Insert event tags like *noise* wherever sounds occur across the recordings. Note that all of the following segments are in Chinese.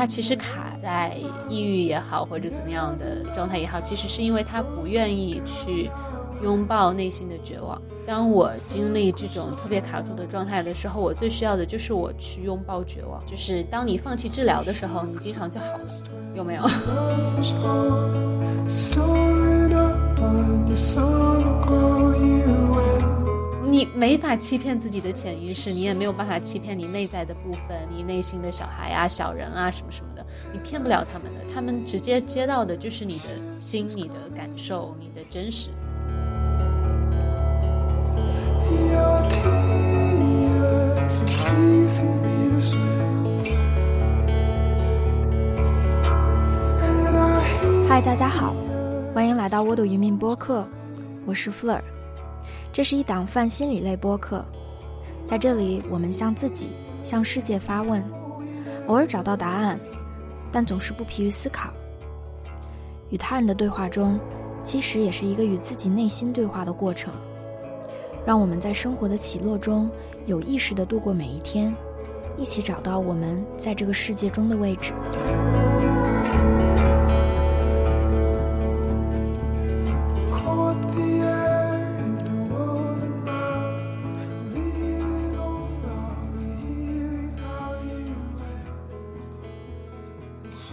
他其实卡在抑郁也好，或者怎么样的状态也好，其实是因为他不愿意去拥抱内心的绝望。当我经历这种特别卡住的状态的时候，我最需要的就是我去拥抱绝望。就是当你放弃治疗的时候，你经常就好了，有没有？你没法欺骗自己的潜意识，你也没有办法欺骗你内在的部分，你内心的小孩啊、小人啊什么什么的，你骗不了他们的。他们直接接到的就是你的心、你的感受、你的真实。嗨，大家好，欢迎来到沃土渔民播客，我是 Fleur。这是一档泛心理类播客，在这里我们向自己、向世界发问，偶尔找到答案，但总是不疲于思考。与他人的对话中，其实也是一个与自己内心对话的过程。让我们在生活的起落中有意识地度过每一天，一起找到我们在这个世界中的位置。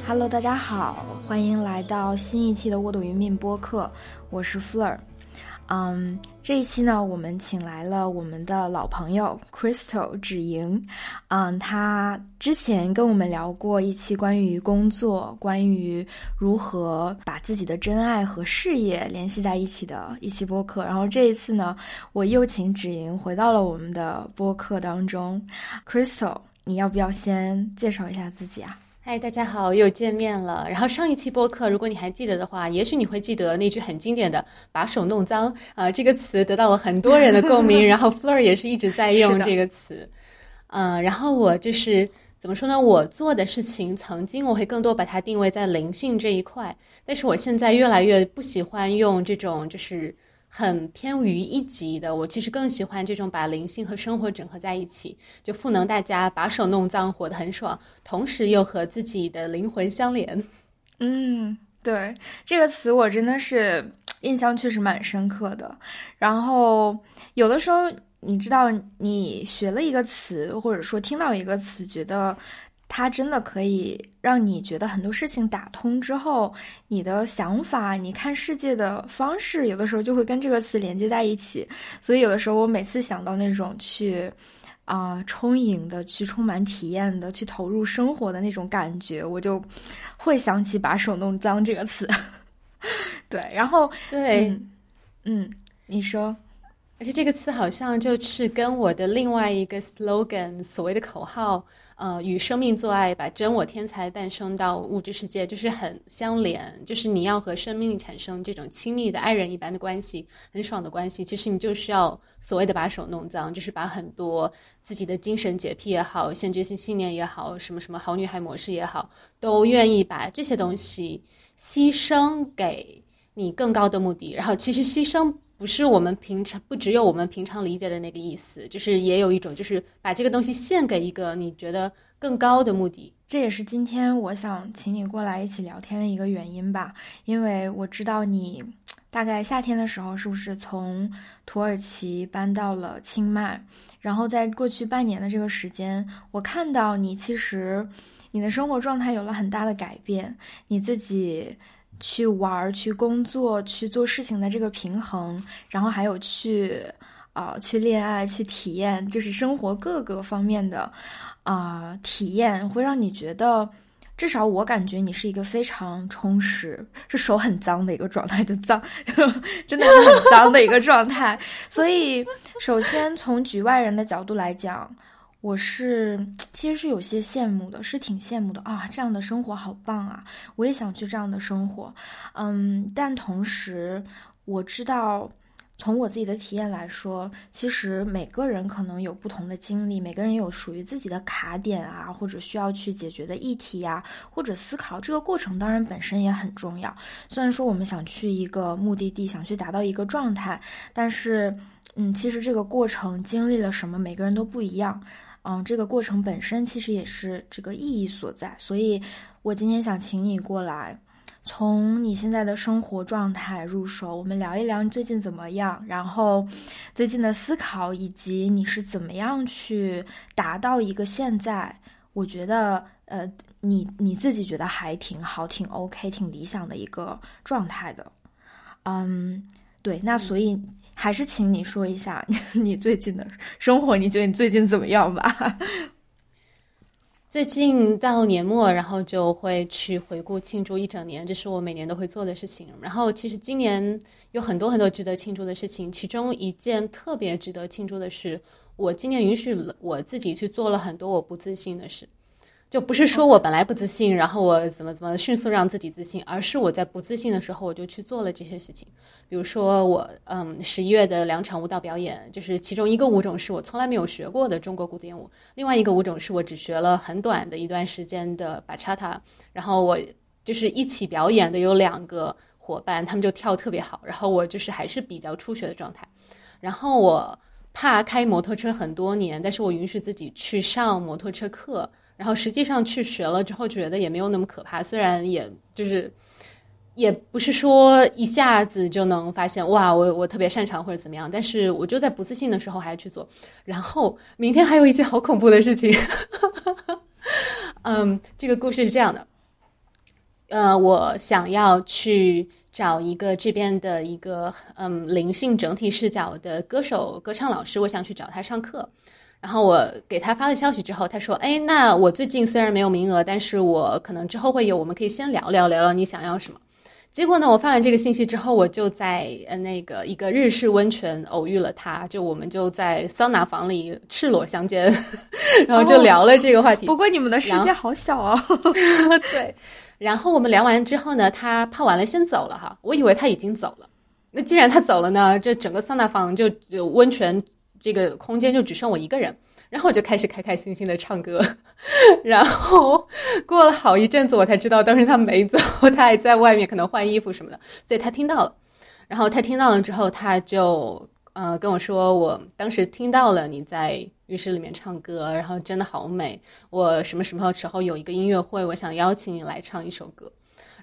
Hello，大家好，欢迎来到新一期的《沃土云命》播客，我是 Fleur。嗯，这一期呢，我们请来了我们的老朋友 Crystal 芷莹。嗯，他之前跟我们聊过一期关于工作、关于如何把自己的真爱和事业联系在一起的一期播客。然后这一次呢，我又请芷莹回到了我们的播客当中。Crystal，你要不要先介绍一下自己啊？嗨，大家好，又见面了。然后上一期播客，如果你还记得的话，也许你会记得那句很经典的“把手弄脏”啊，这个词得到了很多人的共鸣。*laughs* 然后，Flour 也是一直在用这个词，嗯，然后我就是怎么说呢？我做的事情，曾经我会更多把它定位在灵性这一块，但是我现在越来越不喜欢用这种就是。很偏于一级的，我其实更喜欢这种把灵性和生活整合在一起，就赋能大家把手弄脏，活得很爽，同时又和自己的灵魂相连。嗯，对，这个词我真的是印象确实蛮深刻的。然后有的时候，你知道，你学了一个词，或者说听到一个词，觉得。它真的可以让你觉得很多事情打通之后，你的想法、你看世界的方式，有的时候就会跟这个词连接在一起。所以有的时候，我每次想到那种去啊充盈的、去充满体验的、去投入生活的那种感觉，我就会想起“把手弄脏”这个词。*laughs* 对，然后对，嗯，你说，而且这个词好像就是跟我的另外一个 slogan 所谓的口号。呃，与生命做爱，把真我天才诞生到物质世界，就是很相连。就是你要和生命产生这种亲密的爱人一般的关系，很爽的关系。其实你就需要所谓的把手弄脏，就是把很多自己的精神洁癖也好，限制性信念也好，什么什么好女孩模式也好，都愿意把这些东西牺牲给你更高的目的。然后，其实牺牲。不是我们平常不只有我们平常理解的那个意思，就是也有一种就是把这个东西献给一个你觉得更高的目的。这也是今天我想请你过来一起聊天的一个原因吧，因为我知道你大概夏天的时候是不是从土耳其搬到了清迈，然后在过去半年的这个时间，我看到你其实你的生活状态有了很大的改变，你自己。去玩、去工作、去做事情的这个平衡，然后还有去，啊，去恋爱、去体验，就是生活各个方面的，啊，体验会让你觉得，至少我感觉你是一个非常充实，是手很脏的一个状态，就脏，*laughs* 真的是很脏的一个状态。所以，首先从局外人的角度来讲。我是其实是有些羡慕的，是挺羡慕的啊！这样的生活好棒啊！我也想去这样的生活，嗯，但同时我知道，从我自己的体验来说，其实每个人可能有不同的经历，每个人也有属于自己的卡点啊，或者需要去解决的议题呀，或者思考这个过程，当然本身也很重要。虽然说我们想去一个目的地，想去达到一个状态，但是，嗯，其实这个过程经历了什么，每个人都不一样。嗯，这个过程本身其实也是这个意义所在。所以，我今天想请你过来，从你现在的生活状态入手，我们聊一聊你最近怎么样，然后最近的思考，以及你是怎么样去达到一个现在。我觉得，呃，你你自己觉得还挺好、挺 OK、挺理想的一个状态的。嗯，对，那所以。还是请你说一下 *laughs* 你最近的生活，你觉得你最近怎么样吧？*laughs* 最近到年末，然后就会去回顾庆祝一整年，这是我每年都会做的事情。然后其实今年有很多很多值得庆祝的事情，其中一件特别值得庆祝的是，我今年允许我自己去做了很多我不自信的事。就不是说我本来不自信，然后我怎么怎么迅速让自己自信，而是我在不自信的时候，我就去做了这些事情。比如说我，嗯，十一月的两场舞蹈表演，就是其中一个舞种是我从来没有学过的中国古典舞，另外一个舞种是我只学了很短的一段时间的巴查塔。然后我就是一起表演的有两个伙伴，他们就跳特别好，然后我就是还是比较初学的状态。然后我怕开摩托车很多年，但是我允许自己去上摩托车课。然后实际上去学了之后，觉得也没有那么可怕。虽然也就是，也不是说一下子就能发现哇，我我特别擅长或者怎么样。但是我就在不自信的时候还去做。然后明天还有一些好恐怖的事情。*laughs* 嗯，这个故事是这样的。呃，我想要去找一个这边的一个嗯灵性整体视角的歌手歌唱老师，我想去找他上课。然后我给他发了消息之后，他说：“哎，那我最近虽然没有名额，但是我可能之后会有，我们可以先聊聊聊聊你想要什么。”结果呢，我发完这个信息之后，我就在呃那个一个日式温泉偶遇了他，就我们就在桑拿房里赤裸相见，*laughs* 然后就聊了这个话题。不过你们的世界好小啊。*laughs* *laughs* 对，然后我们聊完之后呢，他泡完了先走了哈，我以为他已经走了。那既然他走了呢，这整个桑拿房就有温泉。这个空间就只剩我一个人，然后我就开始开开心心的唱歌，*laughs* 然后过了好一阵子，我才知道当时他没走，他还在外面可能换衣服什么的，所以他听到了，然后他听到了之后，他就呃跟我说，我当时听到了你在浴室里面唱歌，然后真的好美，我什么什么时候有一个音乐会，我想邀请你来唱一首歌，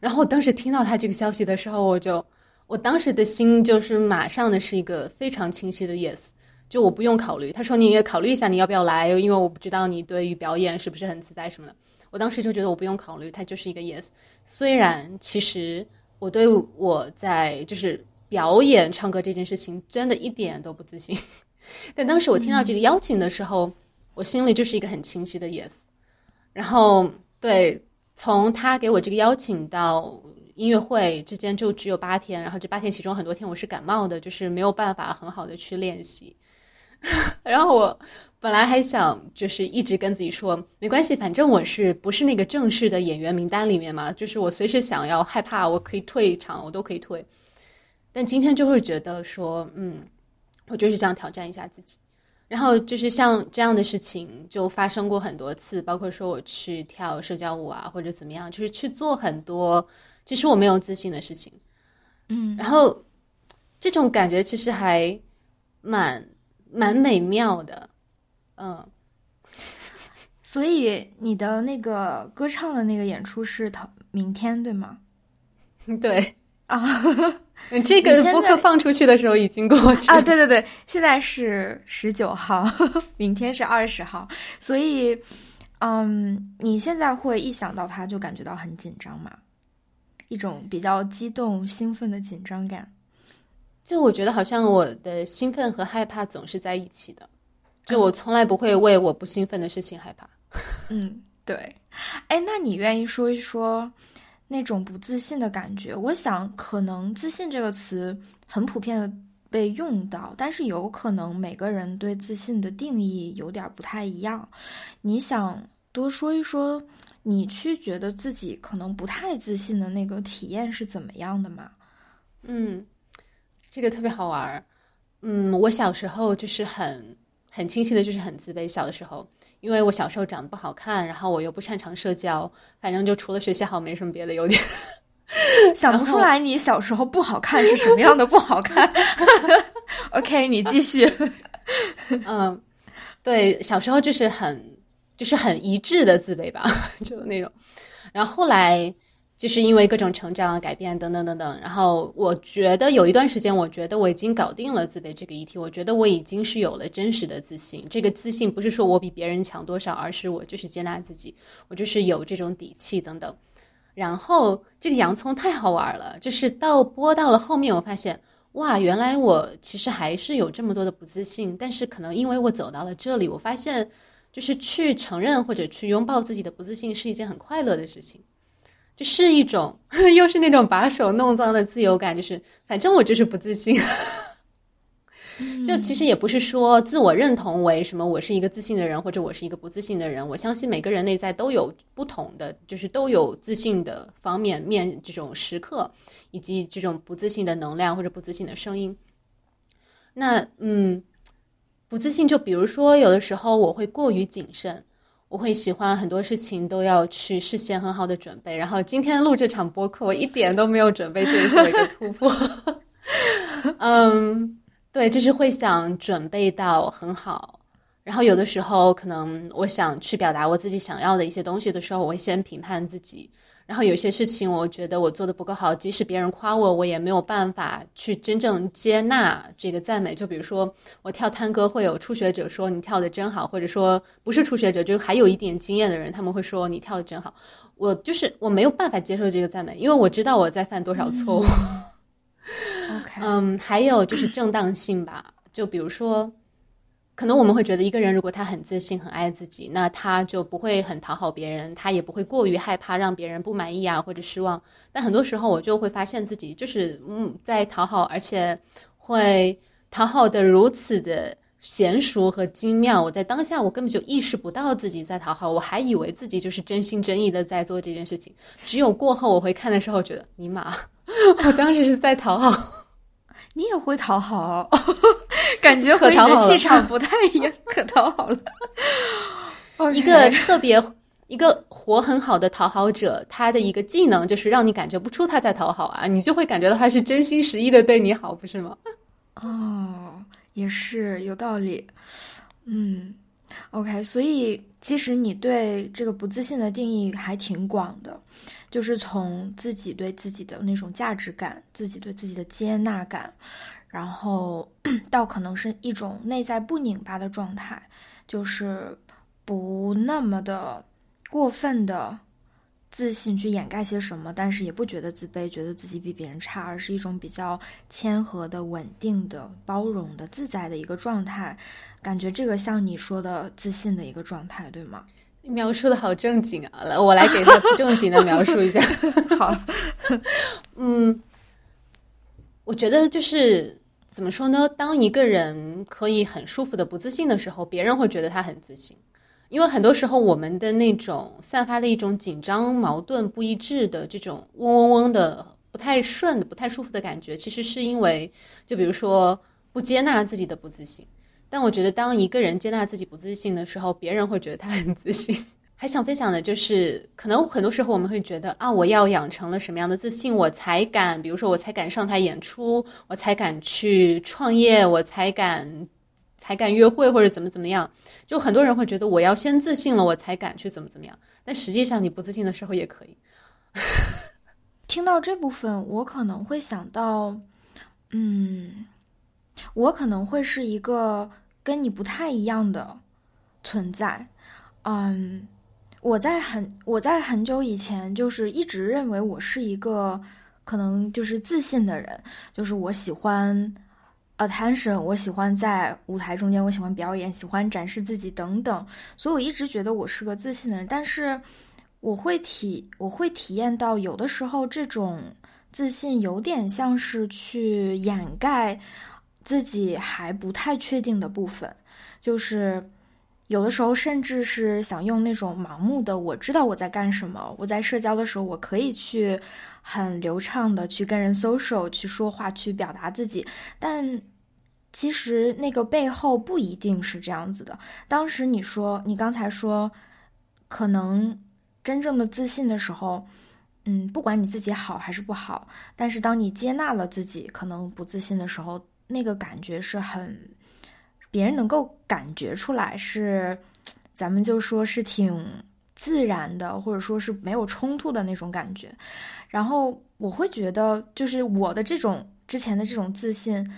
然后我当时听到他这个消息的时候，我就我当时的心就是马上的是一个非常清晰的 yes。就我不用考虑，他说你也考虑一下你要不要来，因为我不知道你对于表演是不是很自在什么的。我当时就觉得我不用考虑，他就是一个 yes。虽然其实我对我在就是表演唱歌这件事情真的一点都不自信，*laughs* 但当时我听到这个邀请的时候，我心里就是一个很清晰的 yes。然后对，从他给我这个邀请到音乐会之间就只有八天，然后这八天其中很多天我是感冒的，就是没有办法很好的去练习。*laughs* 然后我本来还想就是一直跟自己说没关系，反正我是不是那个正式的演员名单里面嘛，就是我随时想要害怕我可以退场，我都可以退。但今天就会觉得说，嗯，我就是这样挑战一下自己。然后就是像这样的事情就发生过很多次，包括说我去跳社交舞啊，或者怎么样，就是去做很多其实我没有自信的事情。嗯，然后这种感觉其实还蛮。蛮美妙的，嗯，所以你的那个歌唱的那个演出是头明天对吗？*laughs* 对。啊，这个播客放出去的时候已经过去啊，对对对，现在是十九号，*laughs* 明天是二十号，所以，嗯，你现在会一想到他就感觉到很紧张吗？一种比较激动、兴奋的紧张感。就我觉得好像我的兴奋和害怕总是在一起的，就我从来不会为我不兴奋的事情害怕。*laughs* 嗯，对。哎，那你愿意说一说那种不自信的感觉？我想可能“自信”这个词很普遍的被用到，但是有可能每个人对自信的定义有点不太一样。你想多说一说你去觉得自己可能不太自信的那个体验是怎么样的吗？嗯。这个特别好玩儿，嗯，我小时候就是很很清晰的，就是很自卑。小的时候，因为我小时候长得不好看，然后我又不擅长社交，反正就除了学习好，没什么别的优点。*laughs* 想不出来你小时候不好看是什么样的不好看。*laughs* OK，你继续。嗯，对，小时候就是很就是很一致的自卑吧，*laughs* 就那种。然后后来就是因为各种成长、改变等等等等，然后我觉得有一段时间，我觉得我已经搞定了自卑这个议题。我觉得我已经是有了真实的自信。这个自信不是说我比别人强多少，而是我就是接纳自己，我就是有这种底气等等。然后这个洋葱太好玩了，就是到播到了后面，我发现哇，原来我其实还是有这么多的不自信，但是可能因为我走到了这里，我发现就是去承认或者去拥抱自己的不自信是一件很快乐的事情，就是一种 *laughs* 又是那种把手弄脏的自由感，就是反正我就是不自信。*laughs* 就其实也不是说自我认同为什么我是一个自信的人，或者我是一个不自信的人。我相信每个人内在都有不同的，就是都有自信的方面面这种时刻，以及这种不自信的能量或者不自信的声音。那嗯，不自信就比如说有的时候我会过于谨慎，我会喜欢很多事情都要去事先很好的准备。然后今天录这场播客，我一点都没有准备，这是我一个突破。*laughs* 嗯。对，就是会想准备到很好，然后有的时候可能我想去表达我自己想要的一些东西的时候，我会先评判自己。然后有些事情我觉得我做的不够好，即使别人夸我，我也没有办法去真正接纳这个赞美。就比如说我跳探戈，会有初学者说你跳的真好，或者说不是初学者，就还有一点经验的人，他们会说你跳的真好。我就是我没有办法接受这个赞美，因为我知道我在犯多少错误。*laughs* OK，嗯，还有就是正当性吧。就比如说，可能我们会觉得一个人如果他很自信、很爱自己，那他就不会很讨好别人，他也不会过于害怕让别人不满意啊或者失望。但很多时候，我就会发现自己就是嗯在讨好，而且会讨好的如此的娴熟和精妙。我在当下，我根本就意识不到自己在讨好，我还以为自己就是真心真意的在做这件事情。只有过后我会看的时候，觉得尼玛。我当时是在讨好，你也会讨好，*laughs* 感觉和你的气场不太一样，可讨好了。*laughs* 一个特别一个活很好的讨好者，他的一个技能就是让你感觉不出他在讨好啊，你就会感觉到他是真心实意的对你好，不是吗？哦，也是有道理。嗯，OK，所以其实你对这个不自信的定义还挺广的。就是从自己对自己的那种价值感，自己对自己的接纳感，然后 *clears throat* 到可能是一种内在不拧巴的状态，就是不那么的过分的自信去掩盖些什么，但是也不觉得自卑，觉得自己比别人差，而是一种比较谦和的、稳定的、包容的、自在的一个状态。感觉这个像你说的自信的一个状态，对吗？描述的好正经啊！来，我来给他不正经的描述一下。*laughs* 好，*laughs* 嗯，我觉得就是怎么说呢？当一个人可以很舒服的不自信的时候，别人会觉得他很自信。因为很多时候，我们的那种散发的一种紧张、矛盾、不一致的这种嗡嗡嗡的、不太顺、不太舒服的感觉，其实是因为，就比如说不接纳自己的不自信。但我觉得，当一个人接纳自己不自信的时候，别人会觉得他很自信。还想分享的就是，可能很多时候我们会觉得啊，我要养成了什么样的自信，我才敢，比如说我才敢上台演出，我才敢去创业，我才敢，才敢约会或者怎么怎么样。就很多人会觉得，我要先自信了，我才敢去怎么怎么样。但实际上，你不自信的时候也可以。*laughs* 听到这部分，我可能会想到，嗯，我可能会是一个。跟你不太一样的存在，嗯，我在很我在很久以前就是一直认为我是一个可能就是自信的人，就是我喜欢 attention，我喜欢在舞台中间，我喜欢表演，喜欢展示自己等等，所以我一直觉得我是个自信的人。但是我会体我会体验到有的时候这种自信有点像是去掩盖。自己还不太确定的部分，就是有的时候甚至是想用那种盲目的，我知道我在干什么，我在社交的时候我可以去很流畅的去跟人 social 去说话去表达自己，但其实那个背后不一定是这样子的。当时你说你刚才说，可能真正的自信的时候，嗯，不管你自己好还是不好，但是当你接纳了自己可能不自信的时候。那个感觉是很别人能够感觉出来是，咱们就说是挺自然的，或者说是没有冲突的那种感觉。然后我会觉得，就是我的这种之前的这种自信，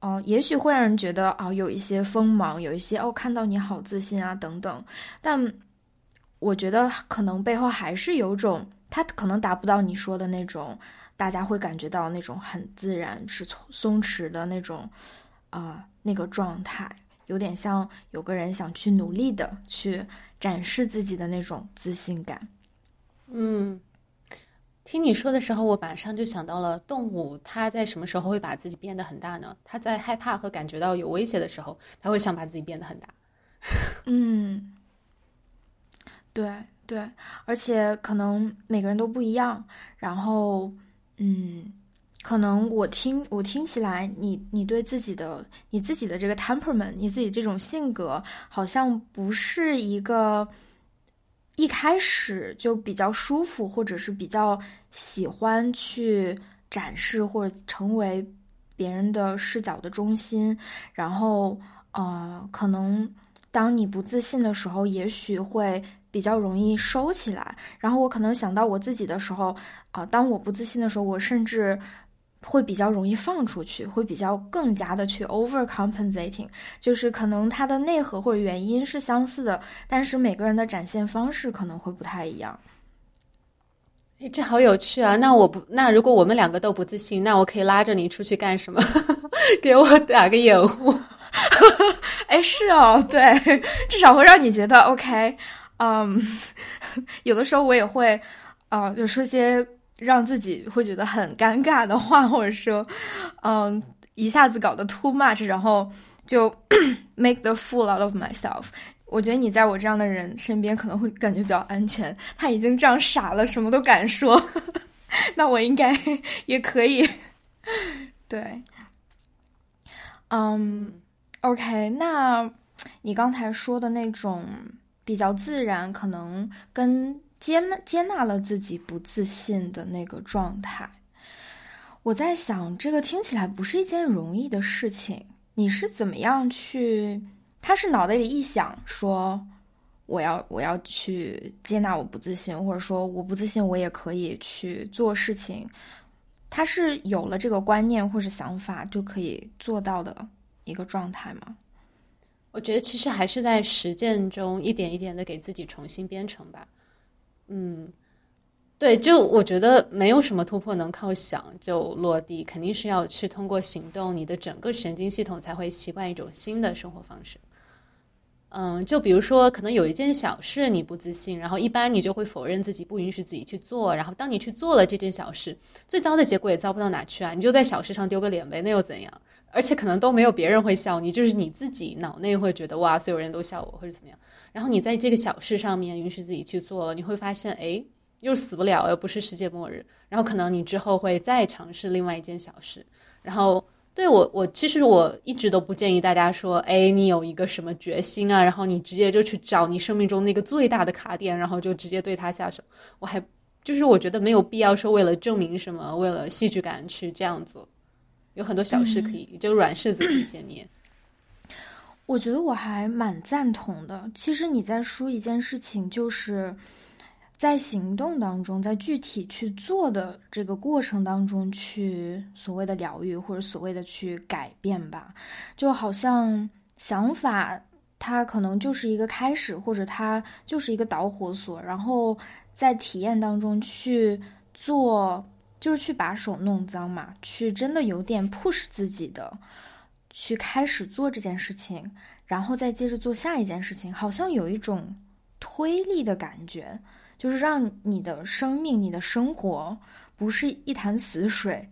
哦，也许会让人觉得啊，有一些锋芒，有一些哦，看到你好自信啊等等。但我觉得可能背后还是有种，他可能达不到你说的那种。大家会感觉到那种很自然、是松松弛的那种，啊，那个状态，有点像有个人想去努力的去展示自己的那种自信感。嗯，听你说的时候，我马上就想到了动物，它在什么时候会把自己变得很大呢？它在害怕和感觉到有威胁的时候，它会想把自己变得很大。*laughs* 嗯，对对，而且可能每个人都不一样，然后。嗯，可能我听我听起来，你你对自己的你自己的这个 temperament，你自己这种性格，好像不是一个一开始就比较舒服，或者是比较喜欢去展示或者成为别人的视角的中心。然后，呃，可能当你不自信的时候，也许会。比较容易收起来，然后我可能想到我自己的时候，啊，当我不自信的时候，我甚至会比较容易放出去，会比较更加的去 overcompensating，就是可能它的内核或者原因是相似的，但是每个人的展现方式可能会不太一样。哎，这好有趣啊！那我不，那如果我们两个都不自信，那我可以拉着你出去干什么？*laughs* 给我打个掩护。*laughs* 哎，是哦，对，至少会让你觉得 OK。嗯，*laughs* 有的时候我也会，啊，就说些让自己会觉得很尴尬的话，或者说，嗯，一下子搞得 too much，然后就 *coughs* make the fool out of myself。我觉得你在我这样的人身边可能会感觉比较安全。他已经这样傻了，什么都敢说，*laughs* 那我应该 *laughs* 也可以。对，嗯，OK，那你刚才说的那种。比较自然，可能跟接纳接纳了自己不自信的那个状态。我在想，这个听起来不是一件容易的事情。你是怎么样去？他是脑袋里一想说，我要我要去接纳我不自信，或者说我不自信，我也可以去做事情。他是有了这个观念或者想法就可以做到的一个状态吗？我觉得其实还是在实践中一点一点的给自己重新编程吧。嗯，对，就我觉得没有什么突破能靠想就落地，肯定是要去通过行动，你的整个神经系统才会习惯一种新的生活方式。嗯，就比如说，可能有一件小事你不自信，然后一般你就会否认自己，不允许自己去做。然后当你去做了这件小事，最糟的结果也糟不到哪去啊，你就在小事上丢个脸呗，那又怎样？而且可能都没有别人会笑你，就是你自己脑内会觉得哇，所有人都笑我或者怎么样。然后你在这个小事上面允许自己去做了，你会发现，哎，又死不了，又不是世界末日。然后可能你之后会再尝试另外一件小事。然后对我，我其实我一直都不建议大家说，哎，你有一个什么决心啊，然后你直接就去找你生命中那个最大的卡点，然后就直接对他下手。我还就是我觉得没有必要说为了证明什么，为了戏剧感去这样做。有很多小事可以，就软柿子可以先捏。*clears throat* 我觉得我还蛮赞同的。其实你在说一件事情，就是在行动当中，在具体去做的这个过程当中，去所谓的疗愈或者所谓的去改变吧。就好像想法，它可能就是一个开始，或者它就是一个导火索，然后在体验当中去做。就是去把手弄脏嘛，去真的有点 push 自己的，去开始做这件事情，然后再接着做下一件事情，好像有一种推力的感觉，就是让你的生命、你的生活不是一潭死水，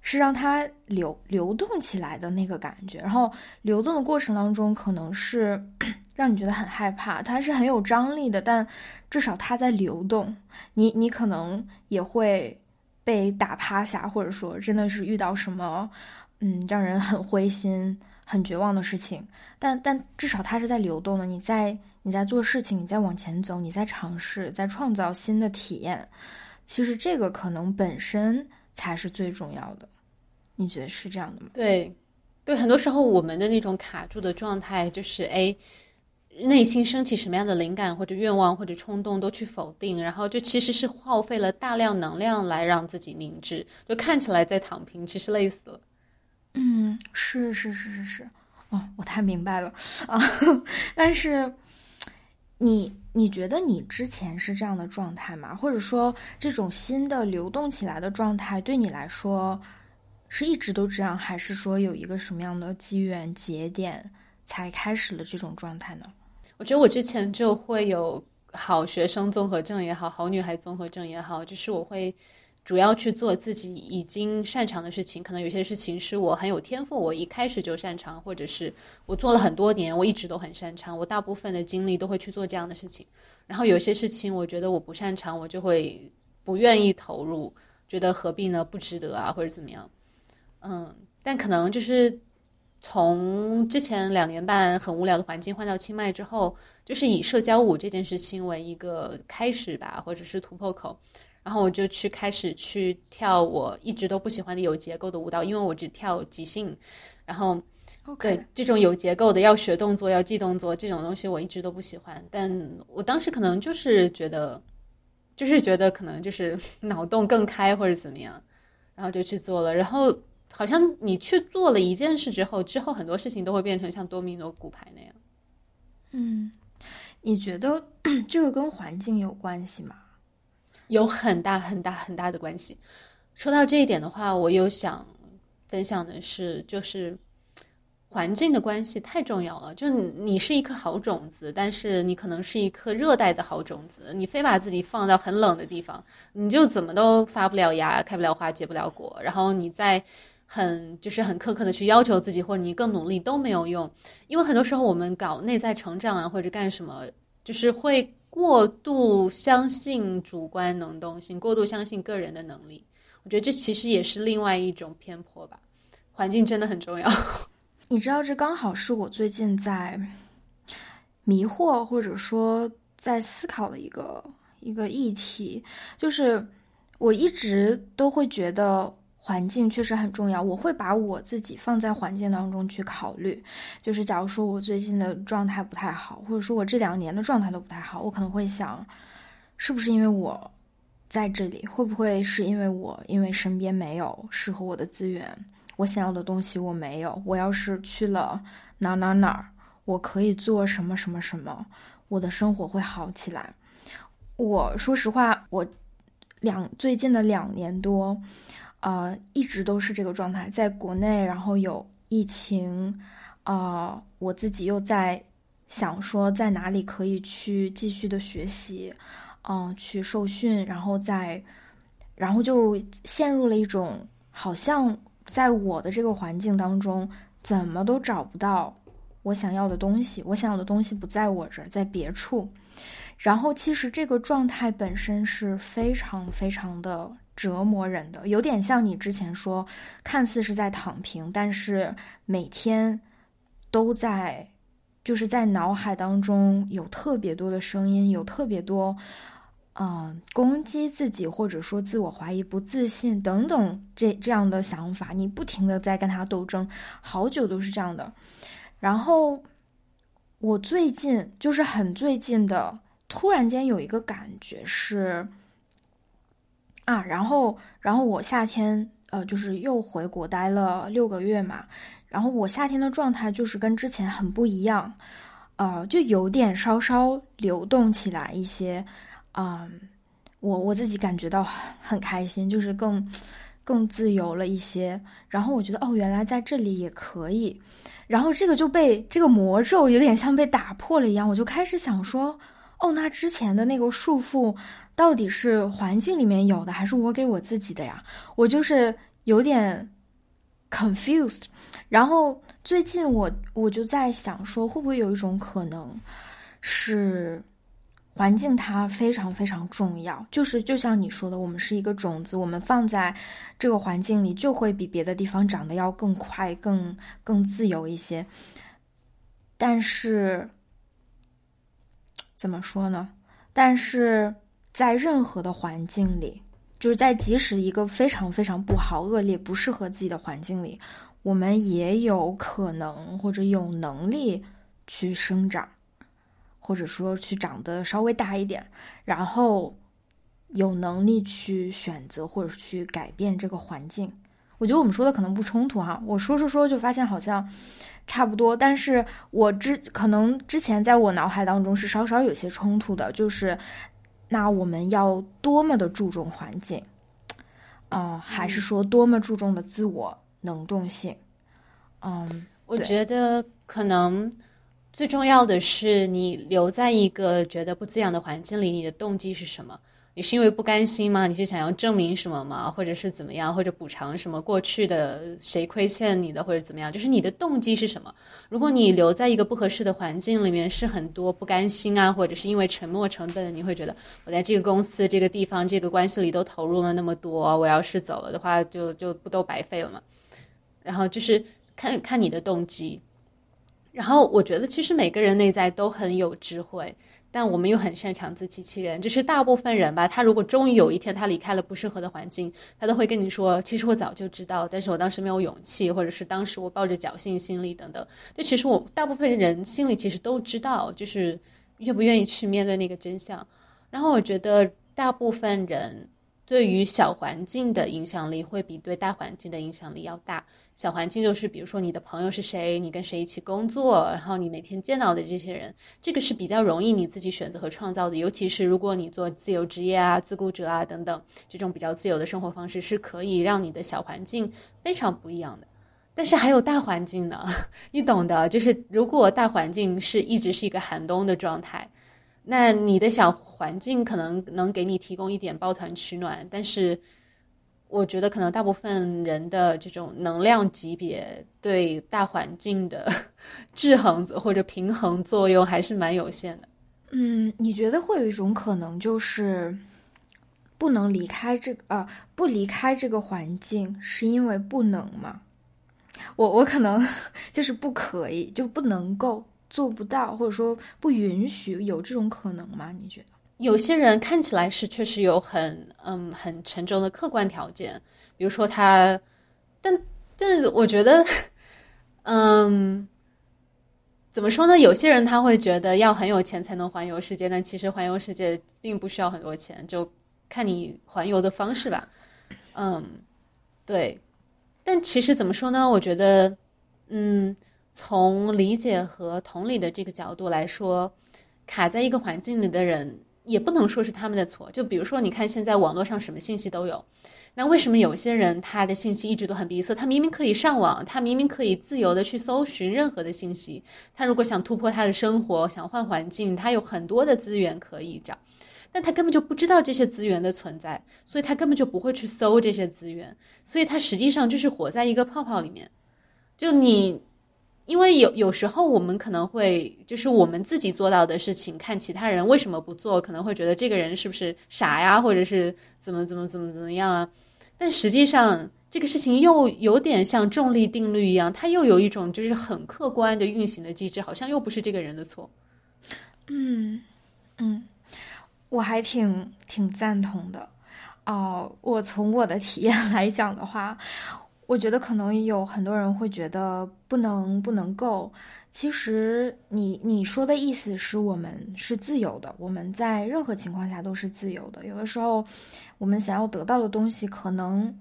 是让它流流动起来的那个感觉。然后流动的过程当中，可能是 *clears throat* 让你觉得很害怕，它是很有张力的，但至少它在流动。你你可能也会。被打趴下，或者说真的是遇到什么，嗯，让人很灰心、很绝望的事情，但但至少它是在流动的。你在你在做事情，你在往前走，你在尝试，在创造新的体验。其实这个可能本身才是最重要的。你觉得是这样的吗？对，对，很多时候我们的那种卡住的状态，就是哎，内心升起什么样的灵感或者愿望或者冲动都去否定，然后就其实是耗费了大量能量来让自己凝滞，就看起来在躺平，其实累死了。嗯，是是是是是，哦，我太明白了啊！*laughs* 但是你你觉得你之前是这样的状态吗？或者说这种新的流动起来的状态对你来说？是一直都这样，还是说有一个什么样的机缘节点才开始了这种状态呢？我觉得我之前就会有好学生综合症也好，好女孩综合症也好，就是我会主要去做自己已经擅长的事情。可能有些事情是我很有天赋，我一开始就擅长，或者是我做了很多年，我一直都很擅长。我大部分的精力都会去做这样的事情。然后有些事情我觉得我不擅长，我就会不愿意投入，觉得何必呢？不值得啊，或者怎么样。嗯，但可能就是从之前两年半很无聊的环境换到清迈之后，就是以社交舞这件事情为一个开始吧，或者是突破口，然后我就去开始去跳我一直都不喜欢的有结构的舞蹈，因为我只跳即兴，然后对这种有结构的要学动作要记动作这种东西我一直都不喜欢，但我当时可能就是觉得，就是觉得可能就是 *laughs* 脑洞更开或者怎么样，然后就去做了，然后。好像你去做了一件事之后，之后很多事情都会变成像多米诺骨牌那样。嗯，你觉得 *clears throat* 这个跟环境有关系吗？有很大很大很大的关系。说到这一点的话，我有想分享的是，就是环境的关系太重要了。就你是一颗好种子，但是你可能是一颗热带的好种子，你非把自己放到很冷的地方，你就怎么都发不了芽、开不了花、结不了果。然后你在很就是很苛刻的去要求自己，或者你更努力都没有用，因为很多时候我们搞内在成长啊，或者干什么，就是会过度相信主观能动性，过度相信个人的能力。我觉得这其实也是另外一种偏颇吧。环境真的很重要。*laughs* 你知道，这刚好是我最近在迷惑或者说在思考的一个一个议题，就是我一直都会觉得。环境确实很重要，我会把我自己放在环境当中去考虑。就是假如说我最近的状态不太好，或者说我这两年的状态都不太好，我可能会想，是不是因为我在这里？会不会是因为我因为身边没有适合我的资源，我想要的东西我没有？我要是去了哪哪哪儿，我可以做什么什么什么，我的生活会好起来。我说实话，我两最近的两年多。呃，一直都是这个状态，在国内，然后有疫情，啊，我自己又在想说在哪里可以去继续的学习，嗯，去受训，然后再，然后就陷入了一种好像在我的这个环境当中，怎么都找不到我想要的东西，我想要的东西不在我这儿，在别处，然后其实这个状态本身是非常非常的。折磨人的，有点像你之前说，看似是在躺平，但是每天都在，就是在脑海当中有特别多的声音，有特别多，嗯，攻击自己或者说自我怀疑、不自信等等这这样的想法，你不停的在跟他斗争，好久都是这样的。然后我最近就是很最近的，突然间有一个感觉是。啊，然后，然后我夏天，呃，就是又回国待了六个月嘛，然后我夏天的状态就是跟之前很不一样，呃，就有点稍稍流动起来一些，嗯，我我自己感觉到很开心，就是更更自由了一些，然后我觉得哦，原来在这里也可以，然后这个就被这个魔咒有点像被打破了一样，我就开始想说，哦，那之前的那个束缚。到底是环境里面有的，还是我给我自己的呀？我就是有点 confused。然后最近我我就在想说，会不会有一种可能，是环境它非常非常重要？就是就像你说的，我们是一个种子，我们放在这个环境里，就会比别的地方长得要更快、更更自由一些。但是怎么说呢？但是。在任何的环境里，就是在即使一个非常非常不好、恶劣、不适合自己的环境里，我们也有可能或者有能力去生长，或者说去长得稍微大一点，然后有能力去选择或者去改变这个环境。我觉得我们说的可能不冲突哈，我说说说就发现好像差不多，但是我之可能之前在我脑海当中是稍稍有些冲突的，就是那我们要多么的注重环境，啊，还是说多么注重的自我能动性？嗯，我觉得可能最重要的是你留在一个觉得不滋养的环境里，你的动机是什么？你是因为不甘心吗？你是想要证明什么吗？或者是怎么样？或者补偿什么过去的谁亏欠你的，或者怎么样？就是你的动机是什么？如果你留在一个不合适的环境里面，是很多不甘心啊，或者是因为沉没成本，你会觉得我在这个公司、这个地方、这个关系里都投入了那么多，我要是走了的话，就就不都白费了吗？然后就是看看你的动机。然后我觉得其实每个人内在都很有智慧。但我们又很擅长自欺欺人，就是大部分人吧，他如果终于有一天他离开了不适合的环境，他都会跟你说，其实我早就知道，但是我当时没有勇气，或者是当时我抱着侥幸心理等等。就其实我大部分人心里其实都知道，就是愿不愿意去面对那个真相。然后我觉得大部分人对于小环境的影响力会比对大环境的影响力要大。小环境就是，比如说你的朋友是谁，你跟谁一起工作，然后你每天见到的这些人，这个是比较容易你自己选择和创造的。尤其是如果你做自由职业啊、自雇者啊等等，这种比较自由的生活方式是可以让你的小环境非常不一样的。但是还有大环境呢，你懂的，就是如果大环境是一直是一个寒冬的状态，那你的小环境可能能给你提供一点抱团取暖，但是。我觉得可能大部分人的这种能量级别对大环境的 *laughs* 制衡或者平衡作用还是蛮有限的。嗯，你觉得会有一种可能就是不能离开这个啊，不离开这个环境是因为不能吗？我我可能 *laughs* 就是不可以，就不能够做不到，或者说不允许有这种可能吗？你觉得？有些人看起来是确实有很嗯很沉重的客观条件，比如说他，但但我觉得，*laughs* 嗯，怎么说呢？有些人他会觉得要很有钱才能环游世界，但其实环游世界并不需要很多钱，就看你环游的方式吧。嗯，对。但其实怎么说呢？我觉得，嗯，从理解和同理的这个角度来说，卡在一个环境里的人。也不能说是他们的错。就比如说，你看现在网络上什么信息都有，那为什么有些人他的信息一直都很闭塞？他明明可以上网，他明明可以自由的去搜寻任何的信息。他如果想突破他的生活，想换环境，他有很多的资源可以找，但他根本就不知道这些资源的存在，所以他根本就不会去搜这些资源，所以他实际上就是活在一个泡泡里面。就你。因为有有时候我们可能会就是我们自己做到的事情，看其他人为什么不做，可能会觉得这个人是不是傻呀，或者是怎么怎么怎么怎么样啊？但实际上这个事情又有点像重力定律一样，它又有一种就是很客观的运行的机制，好像又不是这个人的错。嗯嗯，我还挺挺赞同的哦。我从我的体验来讲的话。我觉得可能有很多人会觉得不能不能够，其实你你说的意思是我们是自由的，我们在任何情况下都是自由的。有的时候，我们想要得到的东西可能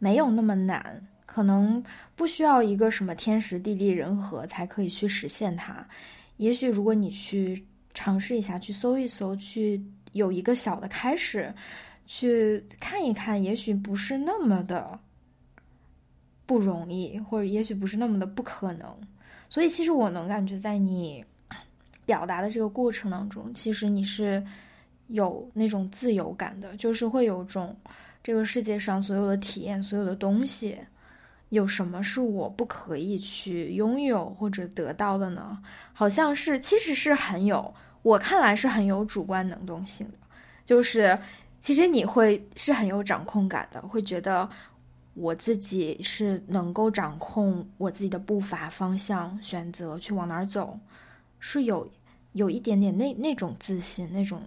没有那么难，可能不需要一个什么天时地利人和才可以去实现它。也许如果你去尝试一下，去搜一搜，去有一个小的开始，去看一看，也许不是那么的。不容易，或者也许不是那么的不可能，所以其实我能感觉在你表达的这个过程当中，其实你是有那种自由感的，就是会有种这个世界上所有的体验、所有的东西，有什么是我不可以去拥有或者得到的呢？好像是，其实是很有，我看来是很有主观能动性的，就是其实你会是很有掌控感的，会觉得。我自己是能够掌控我自己的步伐、方向、选择去往哪儿走，是有有一点点那那种自信、那种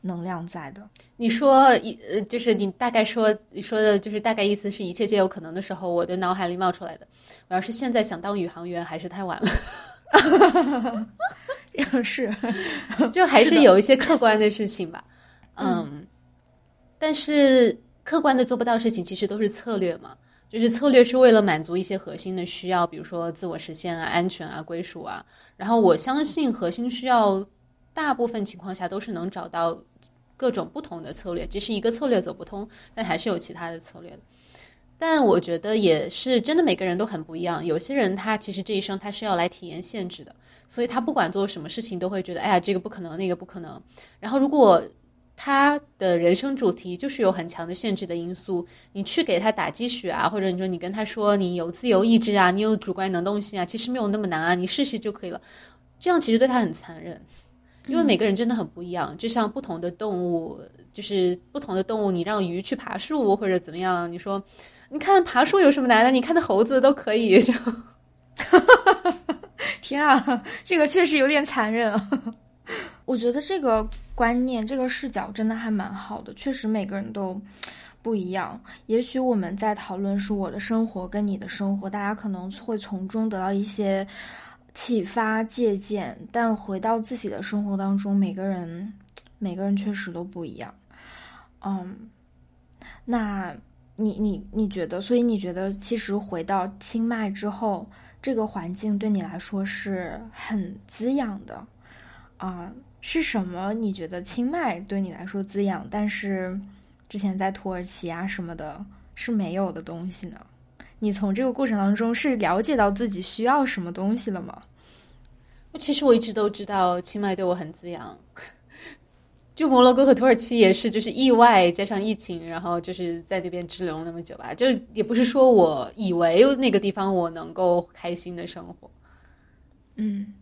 能量在的。你说一呃，就是你大概说你说的，就是大概意思是一切皆有可能的时候，我的脑海里冒出来的。我要是现在想当宇航员，还是太晚了。*laughs* 是，就还是有一些客观的事情吧。嗯，但是客观的做不到事情，其实都是策略嘛。就是策略是为了满足一些核心的需要，比如说自我实现啊、安全啊、归属啊。然后我相信核心需要，大部分情况下都是能找到各种不同的策略。即使一个策略走不通，但还是有其他的策略的。但我觉得也是真的，每个人都很不一样。有些人他其实这一生他是要来体验限制的，所以他不管做什么事情都会觉得，哎呀，这个不可能，那个不可能。然后如果他的人生主题就是有很强的限制的因素，你去给他打鸡血啊，或者你说你跟他说你有自由意志啊，你有主观能动性啊，其实没有那么难啊，你试试就可以了。这样其实对他很残忍，因为每个人真的很不一样。就像不同的动物，就是不同的动物，你让鱼去爬树或者怎么样，你说你看爬树有什么难的？你看那猴子都可以。*laughs* 就，天啊，这个确实有点残忍啊。我觉得这个。观念这个视角真的还蛮好的，确实每个人都不一样。也许我们在讨论是我的生活跟你的生活，大家可能会从中得到一些启发借鉴，但回到自己的生活当中，每个人每个人确实都不一样。嗯，那你你你觉得？所以你觉得，其实回到清迈之后，这个环境对你来说是很滋养的啊？是什么？你觉得清迈对你来说滋养，但是之前在土耳其啊什么的是没有的东西呢？你从这个过程当中是了解到自己需要什么东西了吗？其实我一直都知道清迈对我很滋养，就摩洛哥和土耳其也是，就是意外加上疫情，然后就是在那边滞留那么久吧。就也不是说我以为那个地方我能够开心的生活，嗯，